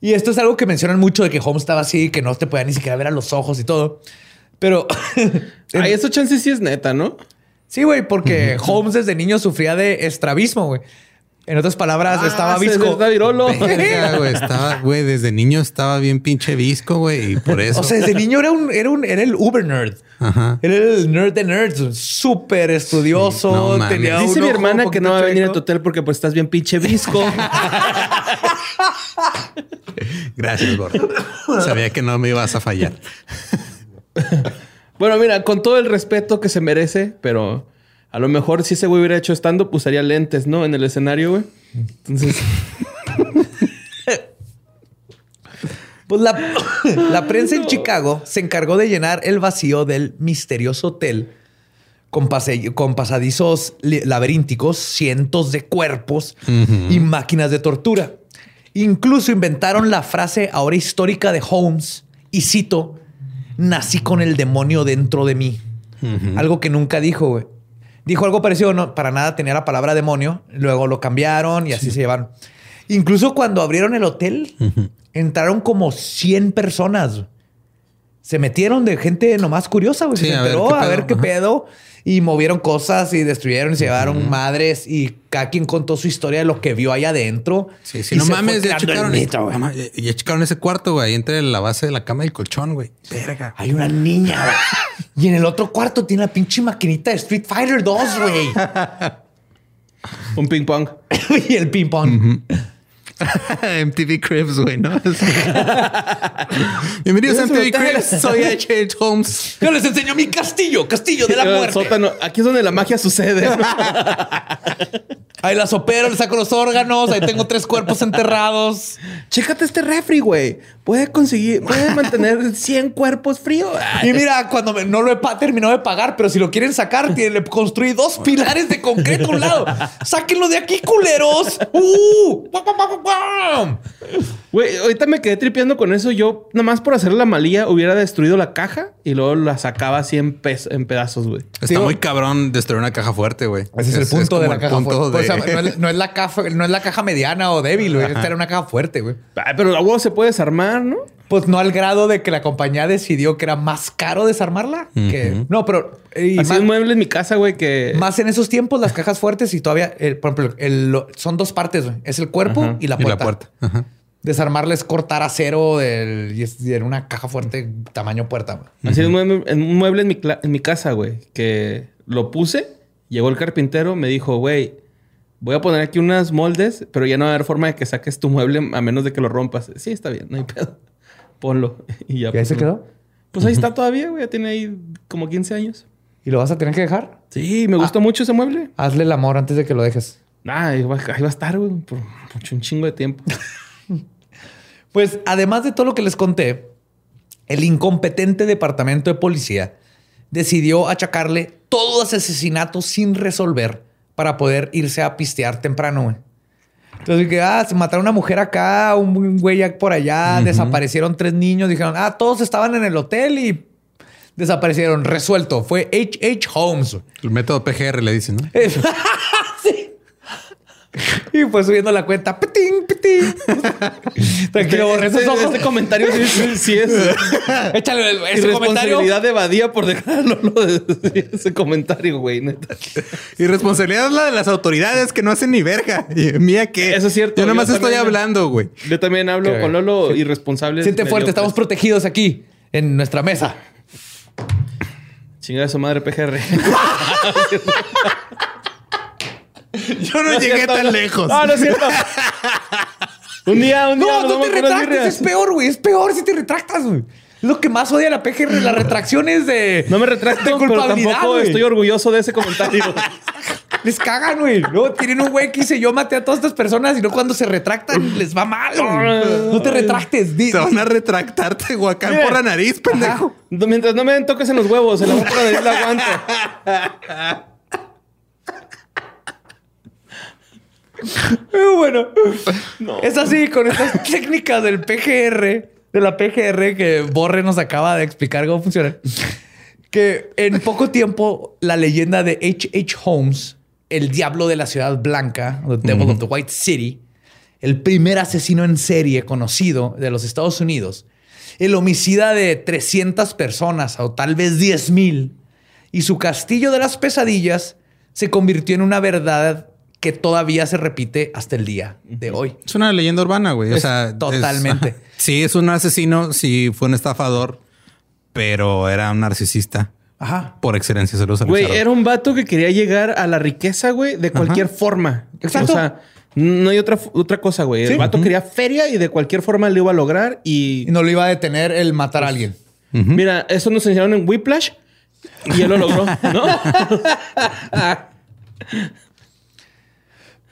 Y esto es algo que mencionan mucho de que Holmes estaba así, que no te podía ni siquiera ver a los ojos y todo. Pero
Ay, eso chance sí es neta, ¿no?
sí, güey, porque Holmes desde niño sufría de estrabismo, güey. En otras palabras, estaba
Ah, sí, es
visco.
verdad, virolo.
Güey. Estaba, güey, desde niño estaba bien pinche visco, güey. Y por eso.
O sea, desde niño era un, era un, era el uber nerd.
Ajá.
Era el nerd de nerds, súper estudioso.
No mames.
tenía
Dice
un
mi hermana que no va a venir a tu hotel porque pues estás bien pinche visco.
Gracias, gordo. Sabía que no me ibas a fallar.
bueno, mira, con todo el respeto que se merece, pero a lo mejor si ese güey hubiera hecho stand-up, usaría lentes, ¿no? En el escenario, güey. Entonces,
Pues la, la prensa en Chicago se encargó de llenar el vacío del misterioso hotel con, pase- con pasadizos laberínticos, cientos de cuerpos y máquinas de tortura. Incluso inventaron la frase ahora histórica de Holmes, y cito, nací con el demonio dentro de mí. Algo que nunca dijo, güey. Dijo algo parecido, no, para nada tenía la palabra demonio, luego lo cambiaron y así se llevaron. Incluso cuando abrieron el hotel, entraron como 100 personas. Se metieron de gente nomás curiosa, güey.
Sí,
se
a ver
enteró a ver qué pedo. Y movieron cosas y destruyeron y se llevaron madres. Y cada quien contó su historia de lo que vio allá adentro.
Sí, sí,
Y
no
se fue
mames, ya checaron,
mito,
ya checaron ese cuarto, güey, entre la base de la cama y el colchón, güey. Verga.
Hay una niña, güey. Y en el otro cuarto tiene la pinche maquinita de Street Fighter 2, güey.
un ping pong.
y el ping pong.
MTV Cribs, güey, ¿no? Bienvenidos a MTV. Cribs. Soy H.H. Holmes.
Yo les enseño mi castillo, castillo de la muerte.
sótano. Aquí es donde la magia sucede.
Ahí las opero, le saco los órganos, ahí tengo tres cuerpos enterrados.
Chécate este refri, güey. Puede conseguir, puede mantener 100 cuerpos fríos.
Y mira, cuando me- no lo he terminado de pagar, pero si lo quieren sacar, tiene- le construí dos pilares de concreto a un lado. ¡Sáquenlo de aquí, culeros! ¡Uh!
Güey, ahorita me quedé tripeando con eso. Yo, nomás por hacer la malía, hubiera destruido la caja y luego la sacaba así en, en pedazos, güey.
Está muy cabrón destruir una caja fuerte, güey.
Ese es, el punto de la caja fuerte.
de-
sea, no, es, no es la caja, no es la caja mediana o débil, güey. Esta era una caja fuerte, güey.
Ay, pero la huevo se puede desarmar, ¿no?
Pues no al grado de que la compañía decidió que era más caro desarmarla. que, no, pero y
Así
más,
un mueble en mi casa, güey, que...
más en esos tiempos las cajas fuertes y todavía, el- por ejemplo, el- lo- son dos partes. güey. Es el cuerpo
Ajá.
y la
Y
puerta.
la puerta. Ajá.
Desarmarla es cortar acero del, y, es, y en una caja fuerte tamaño puerta. güey.
Así un mueble, en un mueble en mi, en mi casa, güey, que lo puse, llegó el carpintero, me dijo, güey, voy a poner aquí unas moldes, pero ya no va a haber forma de que saques tu mueble a menos de que lo rompas. Sí, está bien, no hay pedo. Ponlo. Y ya.
¿Y ahí se
pues,
quedó?
Pues ahí está todavía, güey. Ya tiene ahí como 15 años.
¿Y lo vas a tener que dejar?
Sí, me gustó mucho ese mueble.
Hazle el amor antes de que lo dejes.
Ah, ahí va, ahí va a estar, güey, por mucho, un chingo de tiempo.
Pues además de todo lo que les conté, el incompetente departamento de policía decidió achacarle todos los asesinatos sin resolver para poder irse a pistear temprano. güey. Entonces, que, ah, se mataron una mujer acá, un güey por allá, desaparecieron tres niños, dijeron, ah, todos estaban en el hotel y desaparecieron. Resuelto. Fue H.H. Holmes. güey.
El método PGR le dicen, ¿no?
Y fue subiendo la cuenta. Pitín, pitín. Tranquilo, borré esos
Este,
ojos.
este comentario sí, sí- sí es
Échale ese comentario.
irresponsabilidad de Badía por dejarlo lo de decir ese comentario, güey, neta.
Y responsabilidad es la de las autoridades que no hacen ni verga. Y mía que.
Eso es cierto.
Yo nomás
Yo
estoy
también-
hablando, güey.
Yo también hablo con Lolo irresponsable.
Siente fuerte, estamos protegidos aquí en nuestra mesa.
Chinga de su madre PGR.
Yo no, llegué
cierto,
tan
no.
lejos.
No, no es cierto. un día, un día.
No, no te retractes, es peor, güey. Es peor si te retractas, güey. Es lo que más odia la PGR, las retracciones de.
No me retracto, pero tampoco estoy orgulloso de ese comentario.
Les cagan, güey. No, tienen un güey que dice yo maté a todas estas personas y no cuando se retractan les va mal. No te retractes. Di-
Te van a retractar Tehuacán
Mira.
por la nariz, pendejo.
Mientras no me den toques en los huevos, en la boca de la aguanto.
Pero bueno, es así con estas técnicas del PGR, de la PGR que Borre nos acaba de explicar cómo funciona. Que en poco tiempo la leyenda de H.H. Holmes, el diablo de la ciudad blanca, The Devil of the White City, el primer asesino en serie conocido de los Estados Unidos, el homicida de 300 personas o tal vez 10 mil, y su castillo de las pesadillas se convirtió en una verdad que todavía se repite hasta el día de hoy.
Es una leyenda urbana, güey. O sea,
totalmente.
sí, es un asesino, sí fue un estafador, pero era un narcisista.
Ajá.
Por excelencia, se lo
Güey, era un vato que quería llegar a la riqueza, güey, de cualquier forma.
Exacto.
O sea, no hay otra, otra cosa, güey. El
Sí.
vato quería feria y de cualquier forma lo iba a lograr. Y
Y no lo iba a detener el matar a alguien.
mira, eso nos enseñaron en Whiplash y él lo logró, ¿no?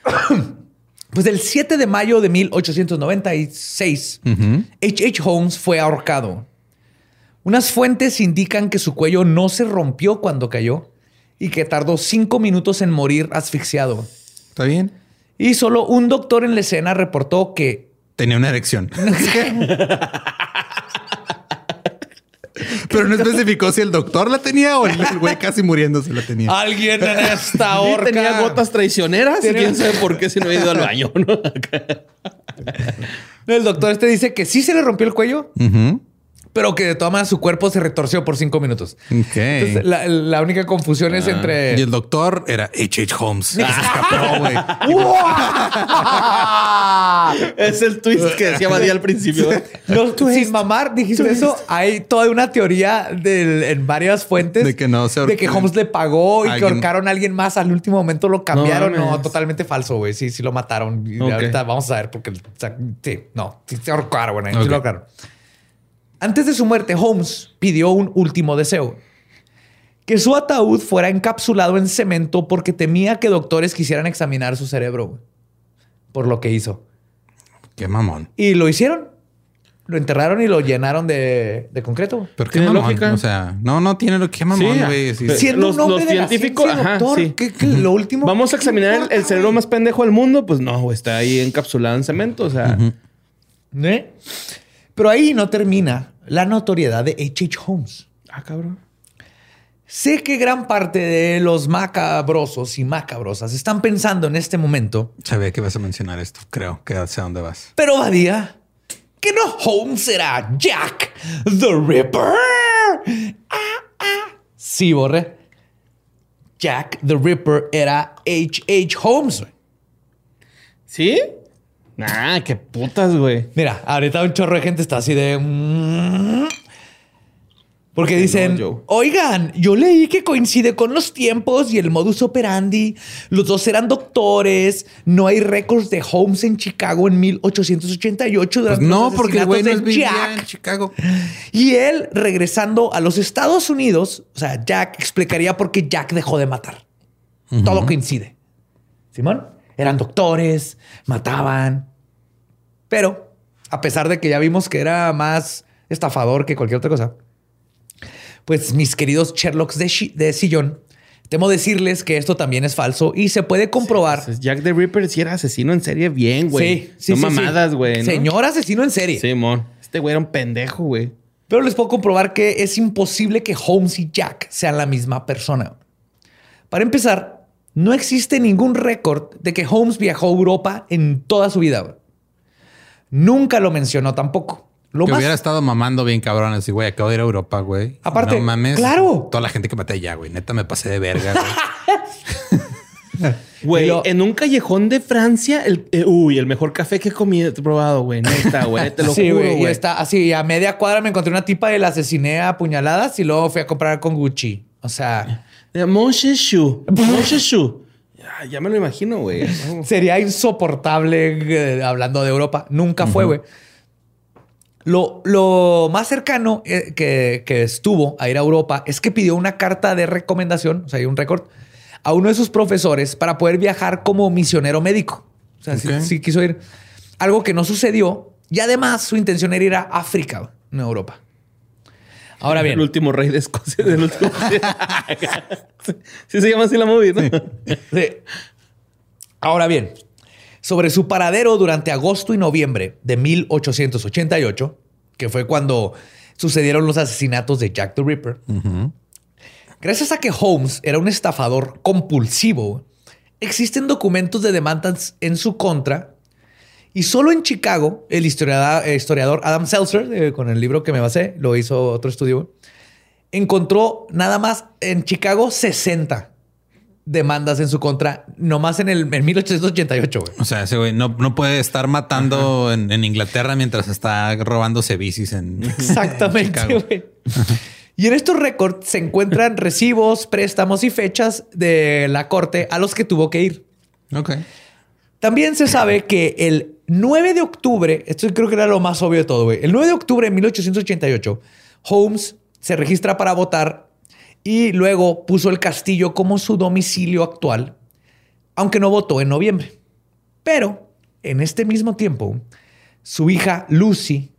Pues el 7 de mayo de 1896, H.H. Holmes fue ahorcado. Unas fuentes indican que su cuello no se rompió cuando cayó y que tardó cinco minutos en morir asfixiado.
¿Está bien?
Y solo un doctor en la escena reportó que
Tenía una erección. Pero no especificó si el doctor la tenía o el el güey casi muriéndose la tenía.
alguien en esta horca
tenía gotas traicioneras y
Tenía-
quién sabe por qué si no había ido al baño, ¿no?
El doctor este dice que sí se le rompió el cuello,
Ujú.
Pero que de todas maneras su cuerpo se retorció por cinco minutos.
Ok.
Entonces, la, la única confusión es entre.
Y el doctor era H.H. Holmes. Se escapó, güey.
es el twist que decía Badía al principio.
No, sin mamar, dijiste eso. Hay toda una teoría del- en varias fuentes
De que no se
de que Holmes le pagó y que
Alguien-
ahorcaron a alguien más. Al último momento lo cambiaron. No,
mames.
totalmente falso, güey. Sí, sí lo mataron. Y
Ok.
ahorita vamos a ver porque o sea, sí, no, sí se ahorcaron, güey. Sí
Ok.
lo ahorcaron. Antes de su muerte, Holmes pidió un último deseo. Que su ataúd fuera encapsulado en cemento porque temía que doctores quisieran examinar su cerebro. Por lo que hizo.
Qué mamón.
Y lo hicieron. Lo enterraron y lo llenaron de, de concreto.
Pero qué mamón.
lógica.
O sea, no, no tiene lo que mamón, güey. Sí,
pero-
sí.
Siendo
los-
un hombre
los
de la
científicos,
ciencia,
ajá,
doctor,
sí.
¿qué- qué- lo último.
Vamos a
¿qué
examinar el,
importa,
el cerebro más pendejo del mundo. Pues no, está ahí encapsulado en cemento. O sea,
¿Eh? Pero ahí no termina la notoriedad de H.H. Holmes.
ah, cabrón.
Sé que gran parte de los macabrosos y macabrosas están pensando en este momento,
Sabía que ibas a mencionar esto. Creo que sé a dónde vas.
pero Badía, que no Holmes era Jack the Ripper. Ah, ah. Sí, borre. Jack the Ripper era H.H. Holmes.
¿Sí? Ah, qué putas, güey.
Mira, ahorita un chorro de gente está así de. mm. Porque dicen,
no,
oigan, yo leí que coincide con los tiempos y el modus operandi. Los dos eran doctores. No hay récords de Holmes en Chicago en 1888.
Pues no, porque el güey no vivía
Jack.
en Chicago.
Y él, regresando a los Estados Unidos, o sea, Jack explicaría por qué Jack dejó de matar. Todo coincide. Simón, eran doctores, mataban. Pero, a pesar de que ya vimos que era más estafador que cualquier otra cosa, pues mis queridos Sherlocks de, sillón, temo decirles que esto también es falso y se puede comprobar.
Pues Jack the Ripper sí era asesino en serie bien, güey.
Sí, sí,
no
sí,
mamadas,
sí.
güey. ¿no?
Señor asesino en serie.
Simón. Este güey era un pendejo, güey.
Pero les puedo comprobar que es imposible que Holmes y Jack sean la misma persona. Para empezar, no existe ningún récord de que Holmes viajó a Europa en toda su vida. güey. Nunca lo mencionó tampoco. Lo
que
más
hubiera estado mamando bien cabrón así, güey. Acabo de ir a Europa, güey.
Aparte,
no mames.
claro.
Toda la gente que maté allá, güey. Neta me pasé de verga, güey.
Güey,
Y lo-
en un callejón de Francia, el, eh, uy, el mejor café que he comido, he probado, güey. Neta, güey. Te lo
sí,
juro,
güey. Y está así, a media cuadra me encontré una tipa y la asesiné a puñaladas y luego fui a comprar con Gucci. O sea,
De Monsheshu. Monsheshu. Ya, ya me lo imagino, güey.
sería insoportable eh, hablando de Europa. Nunca fue, güey. Lo, lo más cercano eh, que, que estuvo a ir a Europa es que pidió una carta de recomendación, o sea, hay un récord, a uno de sus profesores para poder viajar como misionero médico. O sea, sí-
Ok.
sí, quiso ir. Algo que no sucedió. Y además su intención era ir a África, no a Europa. Ahora bien.
El último rey de Escocia. Del último... sí se llama así la movie, ¿no?
Sí. Ahora bien, sobre su paradero durante agosto y noviembre de 1888, que fue cuando sucedieron los asesinatos de Jack the Ripper, gracias a que Holmes era un estafador compulsivo, existen documentos de demandas en su contra. Y solo en Chicago, el historiador, eh, historiador Adam Seltzer, eh, con el libro que me basé, lo hizo otro estudio, encontró nada más en Chicago 60 demandas en su contra, nomás en el en 1888, güey.
O sea, ese güey no, no puede estar matando en, en Inglaterra mientras está robándose bicis en
Exactamente, güey. Y en estos récords se encuentran recibos, préstamos y fechas de la corte a los que tuvo que ir.
Ok.
También se sabe que el 9 de octubre, esto creo que era lo más obvio de todo, güey. El 9 de octubre de 1888, Holmes se registra para votar y luego puso el castillo como su domicilio actual, aunque no votó en noviembre. Pero en este mismo tiempo, su hija Lucy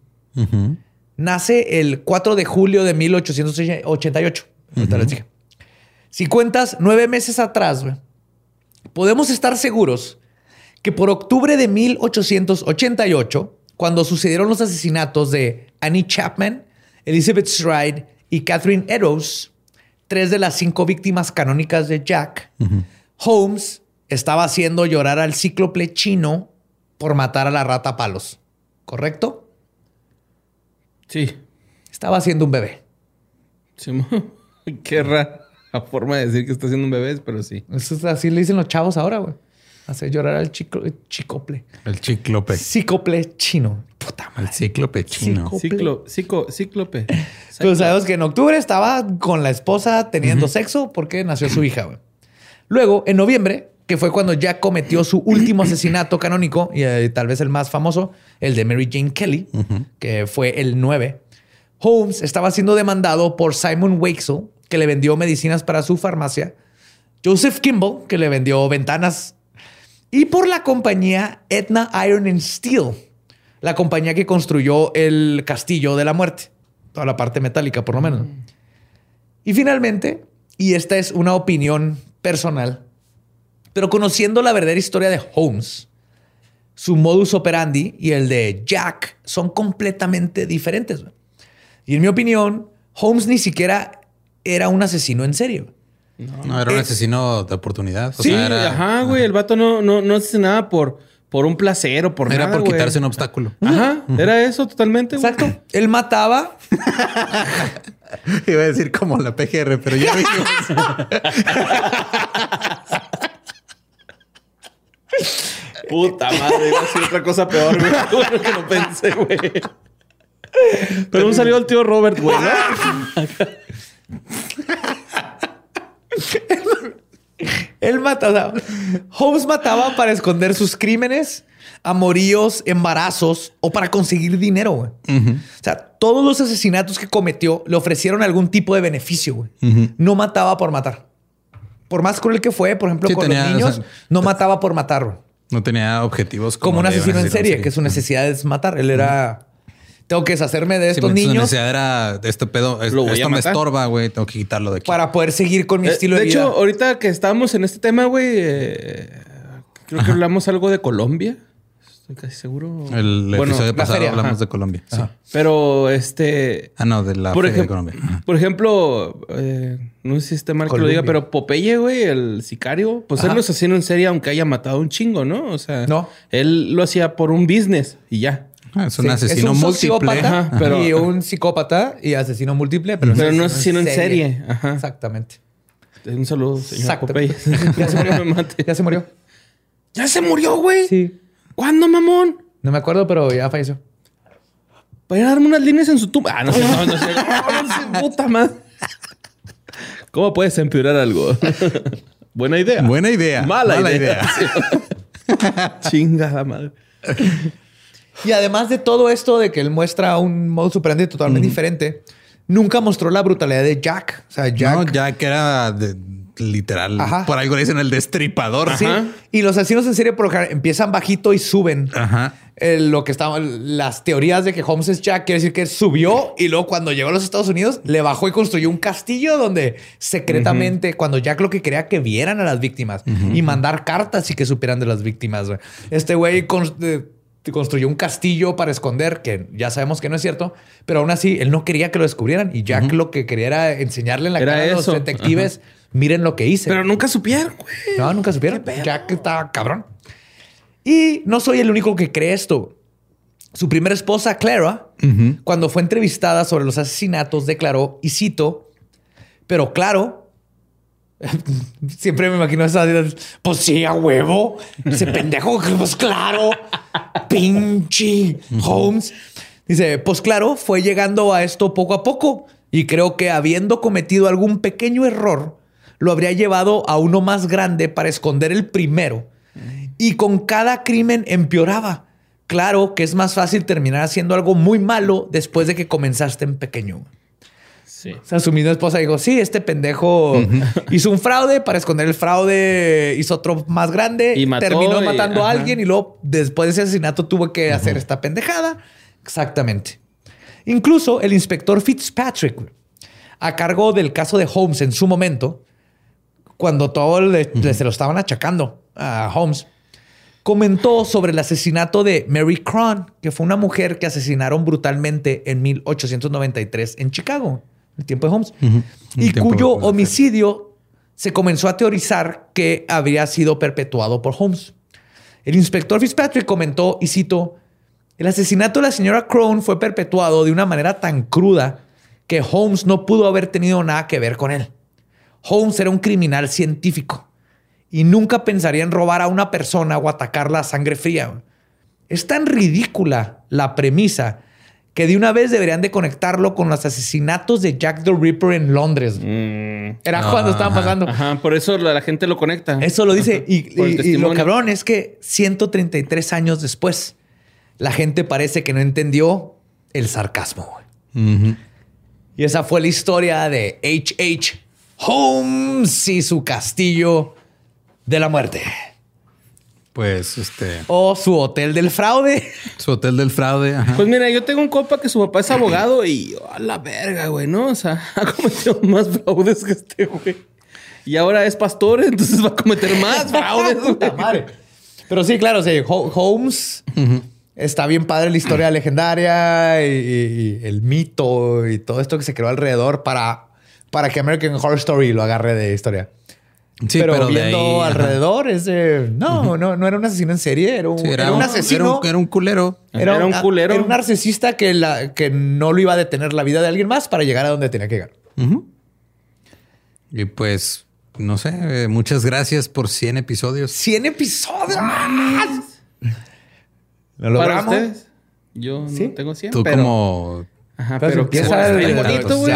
nace el 4 de julio de 1888. Ahorita les dije. Si cuentas nueve meses atrás, güey, podemos estar seguros que por octubre de 1888, cuando sucedieron los asesinatos de Annie Chapman, Elizabeth Stride y Catherine Eddowes, tres de las cinco víctimas canónicas de Jack, Holmes estaba haciendo llorar al cíclope chino por matar a la rata palos. ¿Correcto?
Sí.
Estaba haciendo un bebé.
Sí, Qué rara forma de decir que está haciendo un bebé, pero sí.
Eso es así le dicen los chavos ahora, güey. Hacer llorar al chico, chicople.
El cíclope.
Cíclope chino. Puta
El
madre.
cíclope chino.
Ciclo, cico, cíclope.
Pues sabemos que en octubre estaba con la esposa teniendo sexo porque nació su hija. Luego, en noviembre, que fue cuando Jack cometió su último asesinato canónico y eh, tal vez el más famoso, el de Mary Jane Kelly, que fue el 9. Holmes estaba siendo demandado por Simon Wakesell, que le vendió medicinas para su farmacia, Joseph Kimball, que le vendió ventanas, y por la compañía Etna Iron and Steel, la compañía que construyó el castillo de la muerte, toda la parte metálica por lo menos. Y finalmente, y esta es una opinión personal, pero conociendo la verdadera historia de Holmes, su modus operandi y el de Jack son completamente diferentes. Y en mi opinión, Holmes ni siquiera era un asesino en serio.
No, era un asesino de oportunidad. O
Sí,
sea, era,
ajá, güey. El vato no, no, no hace nada por, por un placer o por
Era
nada,
por
güey.
quitarse un obstáculo.
Ajá, era eso totalmente, güey.
Exacto. Él mataba.
Iba a decir como la PGR, pero ya vimos.
Puta madre, iba a ser otra cosa peor, güey. Bueno que no pensé, güey. Pero un salió el tío Robert, güey, ¿no?
Él mataba. Holmes mataba para esconder sus crímenes, amoríos, embarazos o para conseguir dinero. güey. O sea, todos los asesinatos que cometió le ofrecieron algún tipo de beneficio. güey. No mataba por matar. Por más cruel que fue, por ejemplo,
Sí,
con
tenía,
los niños,
o sea,
no mataba por matar. güey.
No tenía objetivos
Como, un
de
asesino en serie,
serie.
que su necesidad es matar. Él era. Tengo que deshacerme de
Sí,
estos
su
niños
era este pedo. es- esto me estorba, güey. Tengo que quitarlo de aquí.
para poder seguir con mi
Eh,
estilo de,
de
vida.
hecho, ahorita que estábamos en este tema, güey, eh, creo que hablamos algo de Colombia. Estoy casi seguro.
El
Bueno,
episodio pasado
feria,
hablamos
ajá.
de Colombia. sí.
Pero este.
Ah, no, de la
por,
feria de Colombia. Ajá.
por ejemplo, eh, no sé si está mal que lo diga, pero Popeye, güey, el sicario, pues él
Ajá.
no es asesino en serie, aunque haya matado un chingo, ¿no? O sea,
No.
él lo hacía por un business y ya.
Ah, es un
Sí,
asesino
un
múltiple.
pero-
y un psicópata y asesino múltiple, pero,
Pero no asesino en serie. Ajá.
Exactamente.
Un saludo, señor. Popeye.
Ya se
No me
murió.
mate.
Ya se murió.
Ya se murió, güey.
Sí.
¿Cuándo, mamón?
No me acuerdo, pero ya falleció.
Para ir a darme unas líneas en su tumba. Ah, no sé, no, no sé. No, no sé, puta madre. ¿Cómo puedes empeorar algo? Buena idea.
Buena idea.
Mala,
Mala
idea. Chingada madre.
Y además de todo esto de que él muestra un modo superante totalmente diferente, nunca mostró la brutalidad de Jack. O sea, Jack.
No, Jack era de- literal.
Ajá.
Por algo le dicen el destripador.
Sí.
Ajá.
Y los asesinos en serie por empiezan bajito y suben.
Ajá.
Eh, lo que estaban las teorías de que Holmes es Jack quiere decir que subió y luego cuando llegó a los Estados Unidos le bajó y construyó un castillo donde secretamente cuando Jack lo que quería que vieran a las víctimas y mandar cartas y que supieran de las víctimas. Este güey eh, construyó un castillo para esconder que ya sabemos que no es cierto, pero aún así él no quería que lo descubrieran y Jack lo que quería era enseñarle en la
Era
cara a los detectives, miren lo que hice.
Pero nunca supieron, güey.
No, nunca supieron. Jack está cabrón. Y no soy el único que cree esto. Su primera esposa, Clara, cuando fue entrevistada sobre los asesinatos, declaró, y cito, pero claro, siempre me imagino esa, pues sí, a huevo, ese pendejo, pues claro, pinche Holmes. Dice, pues claro, fue llegando a esto poco a poco y creo que habiendo cometido algún pequeño error, lo habría llevado a uno más grande para esconder el primero. Y con cada crimen empeoraba. Claro que es más fácil terminar haciendo algo muy malo después de que comenzaste en pequeño.
Sí.
O sea, su misma esposa dijo, sí, este pendejo hizo un fraude para esconder el fraude, hizo otro más grande,
Y mató
terminó
y-
matando a alguien y luego después de ese asesinato tuvo que hacer esta pendejada. Exactamente. Incluso el inspector Fitzpatrick, a cargo del caso de Holmes en su momento, cuando todo le- le- se lo estaban achacando a Holmes, comentó sobre el asesinato de Mary Cron, que fue una mujer que asesinaron brutalmente en 1893 en Chicago, el tiempo de Holmes, y cuyo homicidio se comenzó a teorizar que habría sido perpetuado por Holmes. El inspector Fitzpatrick comentó, y cito, el asesinato de la señora Crone fue perpetuado de una manera tan cruda que Holmes no pudo haber tenido nada que ver con él. Holmes era un criminal científico y nunca pensaría en robar a una persona o atacarla a sangre fría. Es tan ridícula la premisa que de una vez deberían de conectarlo con los asesinatos de Jack the Ripper en Londres. Era cuando estaban pasando.
Mm. Ajá, por eso la, la gente lo conecta.
Eso lo dice. Y, lo cabrón es que 133 años después, la gente parece que no entendió el sarcasmo. Y esa fue la historia de H.H. Holmes y su castillo de la muerte.
Pues este.
O su hotel del fraude.
Su hotel del fraude. Ajá.
Pues mira, yo tengo un compa que su papá es abogado y a la verga, güey, ¿no? O sea, ha cometido más fraudes que este, güey. Y ahora es pastor, entonces va a cometer más fraudes. güey.
Puta madre. Pero sí, claro, sí, Ho- Holmes está bien padre la historia legendaria y, y- y el mito y todo esto que se creó alrededor para, para que American Horror Story lo agarre de historia.
Sí,
pero,
de
viendo
ahí, ajá.
alrededor es de... No, no, no era un asesino en serie, era un,
Sí,
era un asesino.
Era un, era un culero.
Era un culero.
Era un narcisista que, la, que no lo iba a detener la vida de alguien más para llegar a donde tenía que llegar.
Ujú. Y pues, no sé, muchas gracias por 100 episodios.
100 episodios más. Lo
Para
logramos.
ustedes. Yo
Sí.
no tengo 100,
Tú
pero...
como...
Ajá,
Pero,
pero está
el
bien bonito, güey.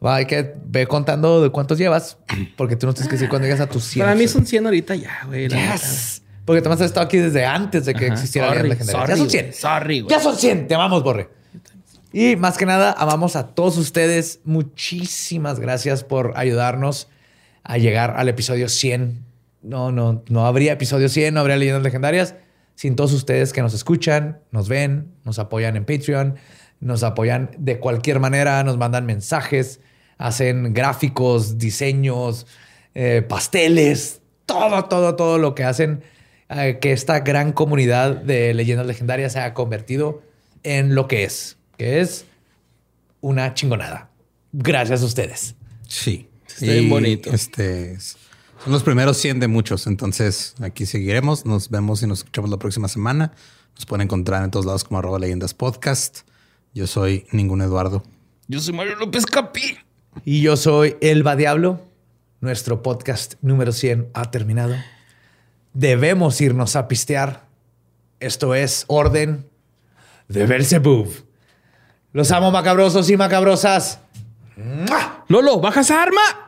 Ya vas a
Está
llegar a
bien
los otros
bonito.
100. Va, hay que ve contando de cuántos llevas, porque tú no tienes que decir cuándo llegas a tus 100.
Para mí son 100 ahorita ya, güey.
Yes. Porque te has estado aquí desde antes de que
neta.
existiera
Sorry,
la
sorry,
Ya son
güey.
100.
Sorry, güey.
Ya son 100. Te amamos, Borre. Y más que nada, amamos a todos ustedes. Muchísimas gracias por ayudarnos a llegar al episodio 100. No, no, no habría episodio 100, no habría leyendas legendarias sin todos ustedes que nos escuchan, nos ven, nos apoyan en Patreon, nos apoyan de cualquier manera, nos mandan mensajes, hacen gráficos, diseños, eh, pasteles, todo, todo, todo lo que hacen eh, que esta gran comunidad de leyendas legendarias se haya convertido en lo que es, que es una chingonada. Gracias a ustedes.
Sí.
Está bien bonito.
Este, es- son los primeros 100 de muchos. Entonces, aquí seguiremos. Nos vemos y nos escuchamos la próxima semana. Nos pueden encontrar en todos lados como arroba leyendas podcast. Yo soy ningún Eduardo.
Yo soy Mario López Capi.
Y yo soy Elba Diablo. Nuestro podcast número 100 ha terminado. Debemos irnos a pistear. Esto es Orden de Belzebub. Los amo macabrosos y macabrosas.
Lolo, baja esa arma.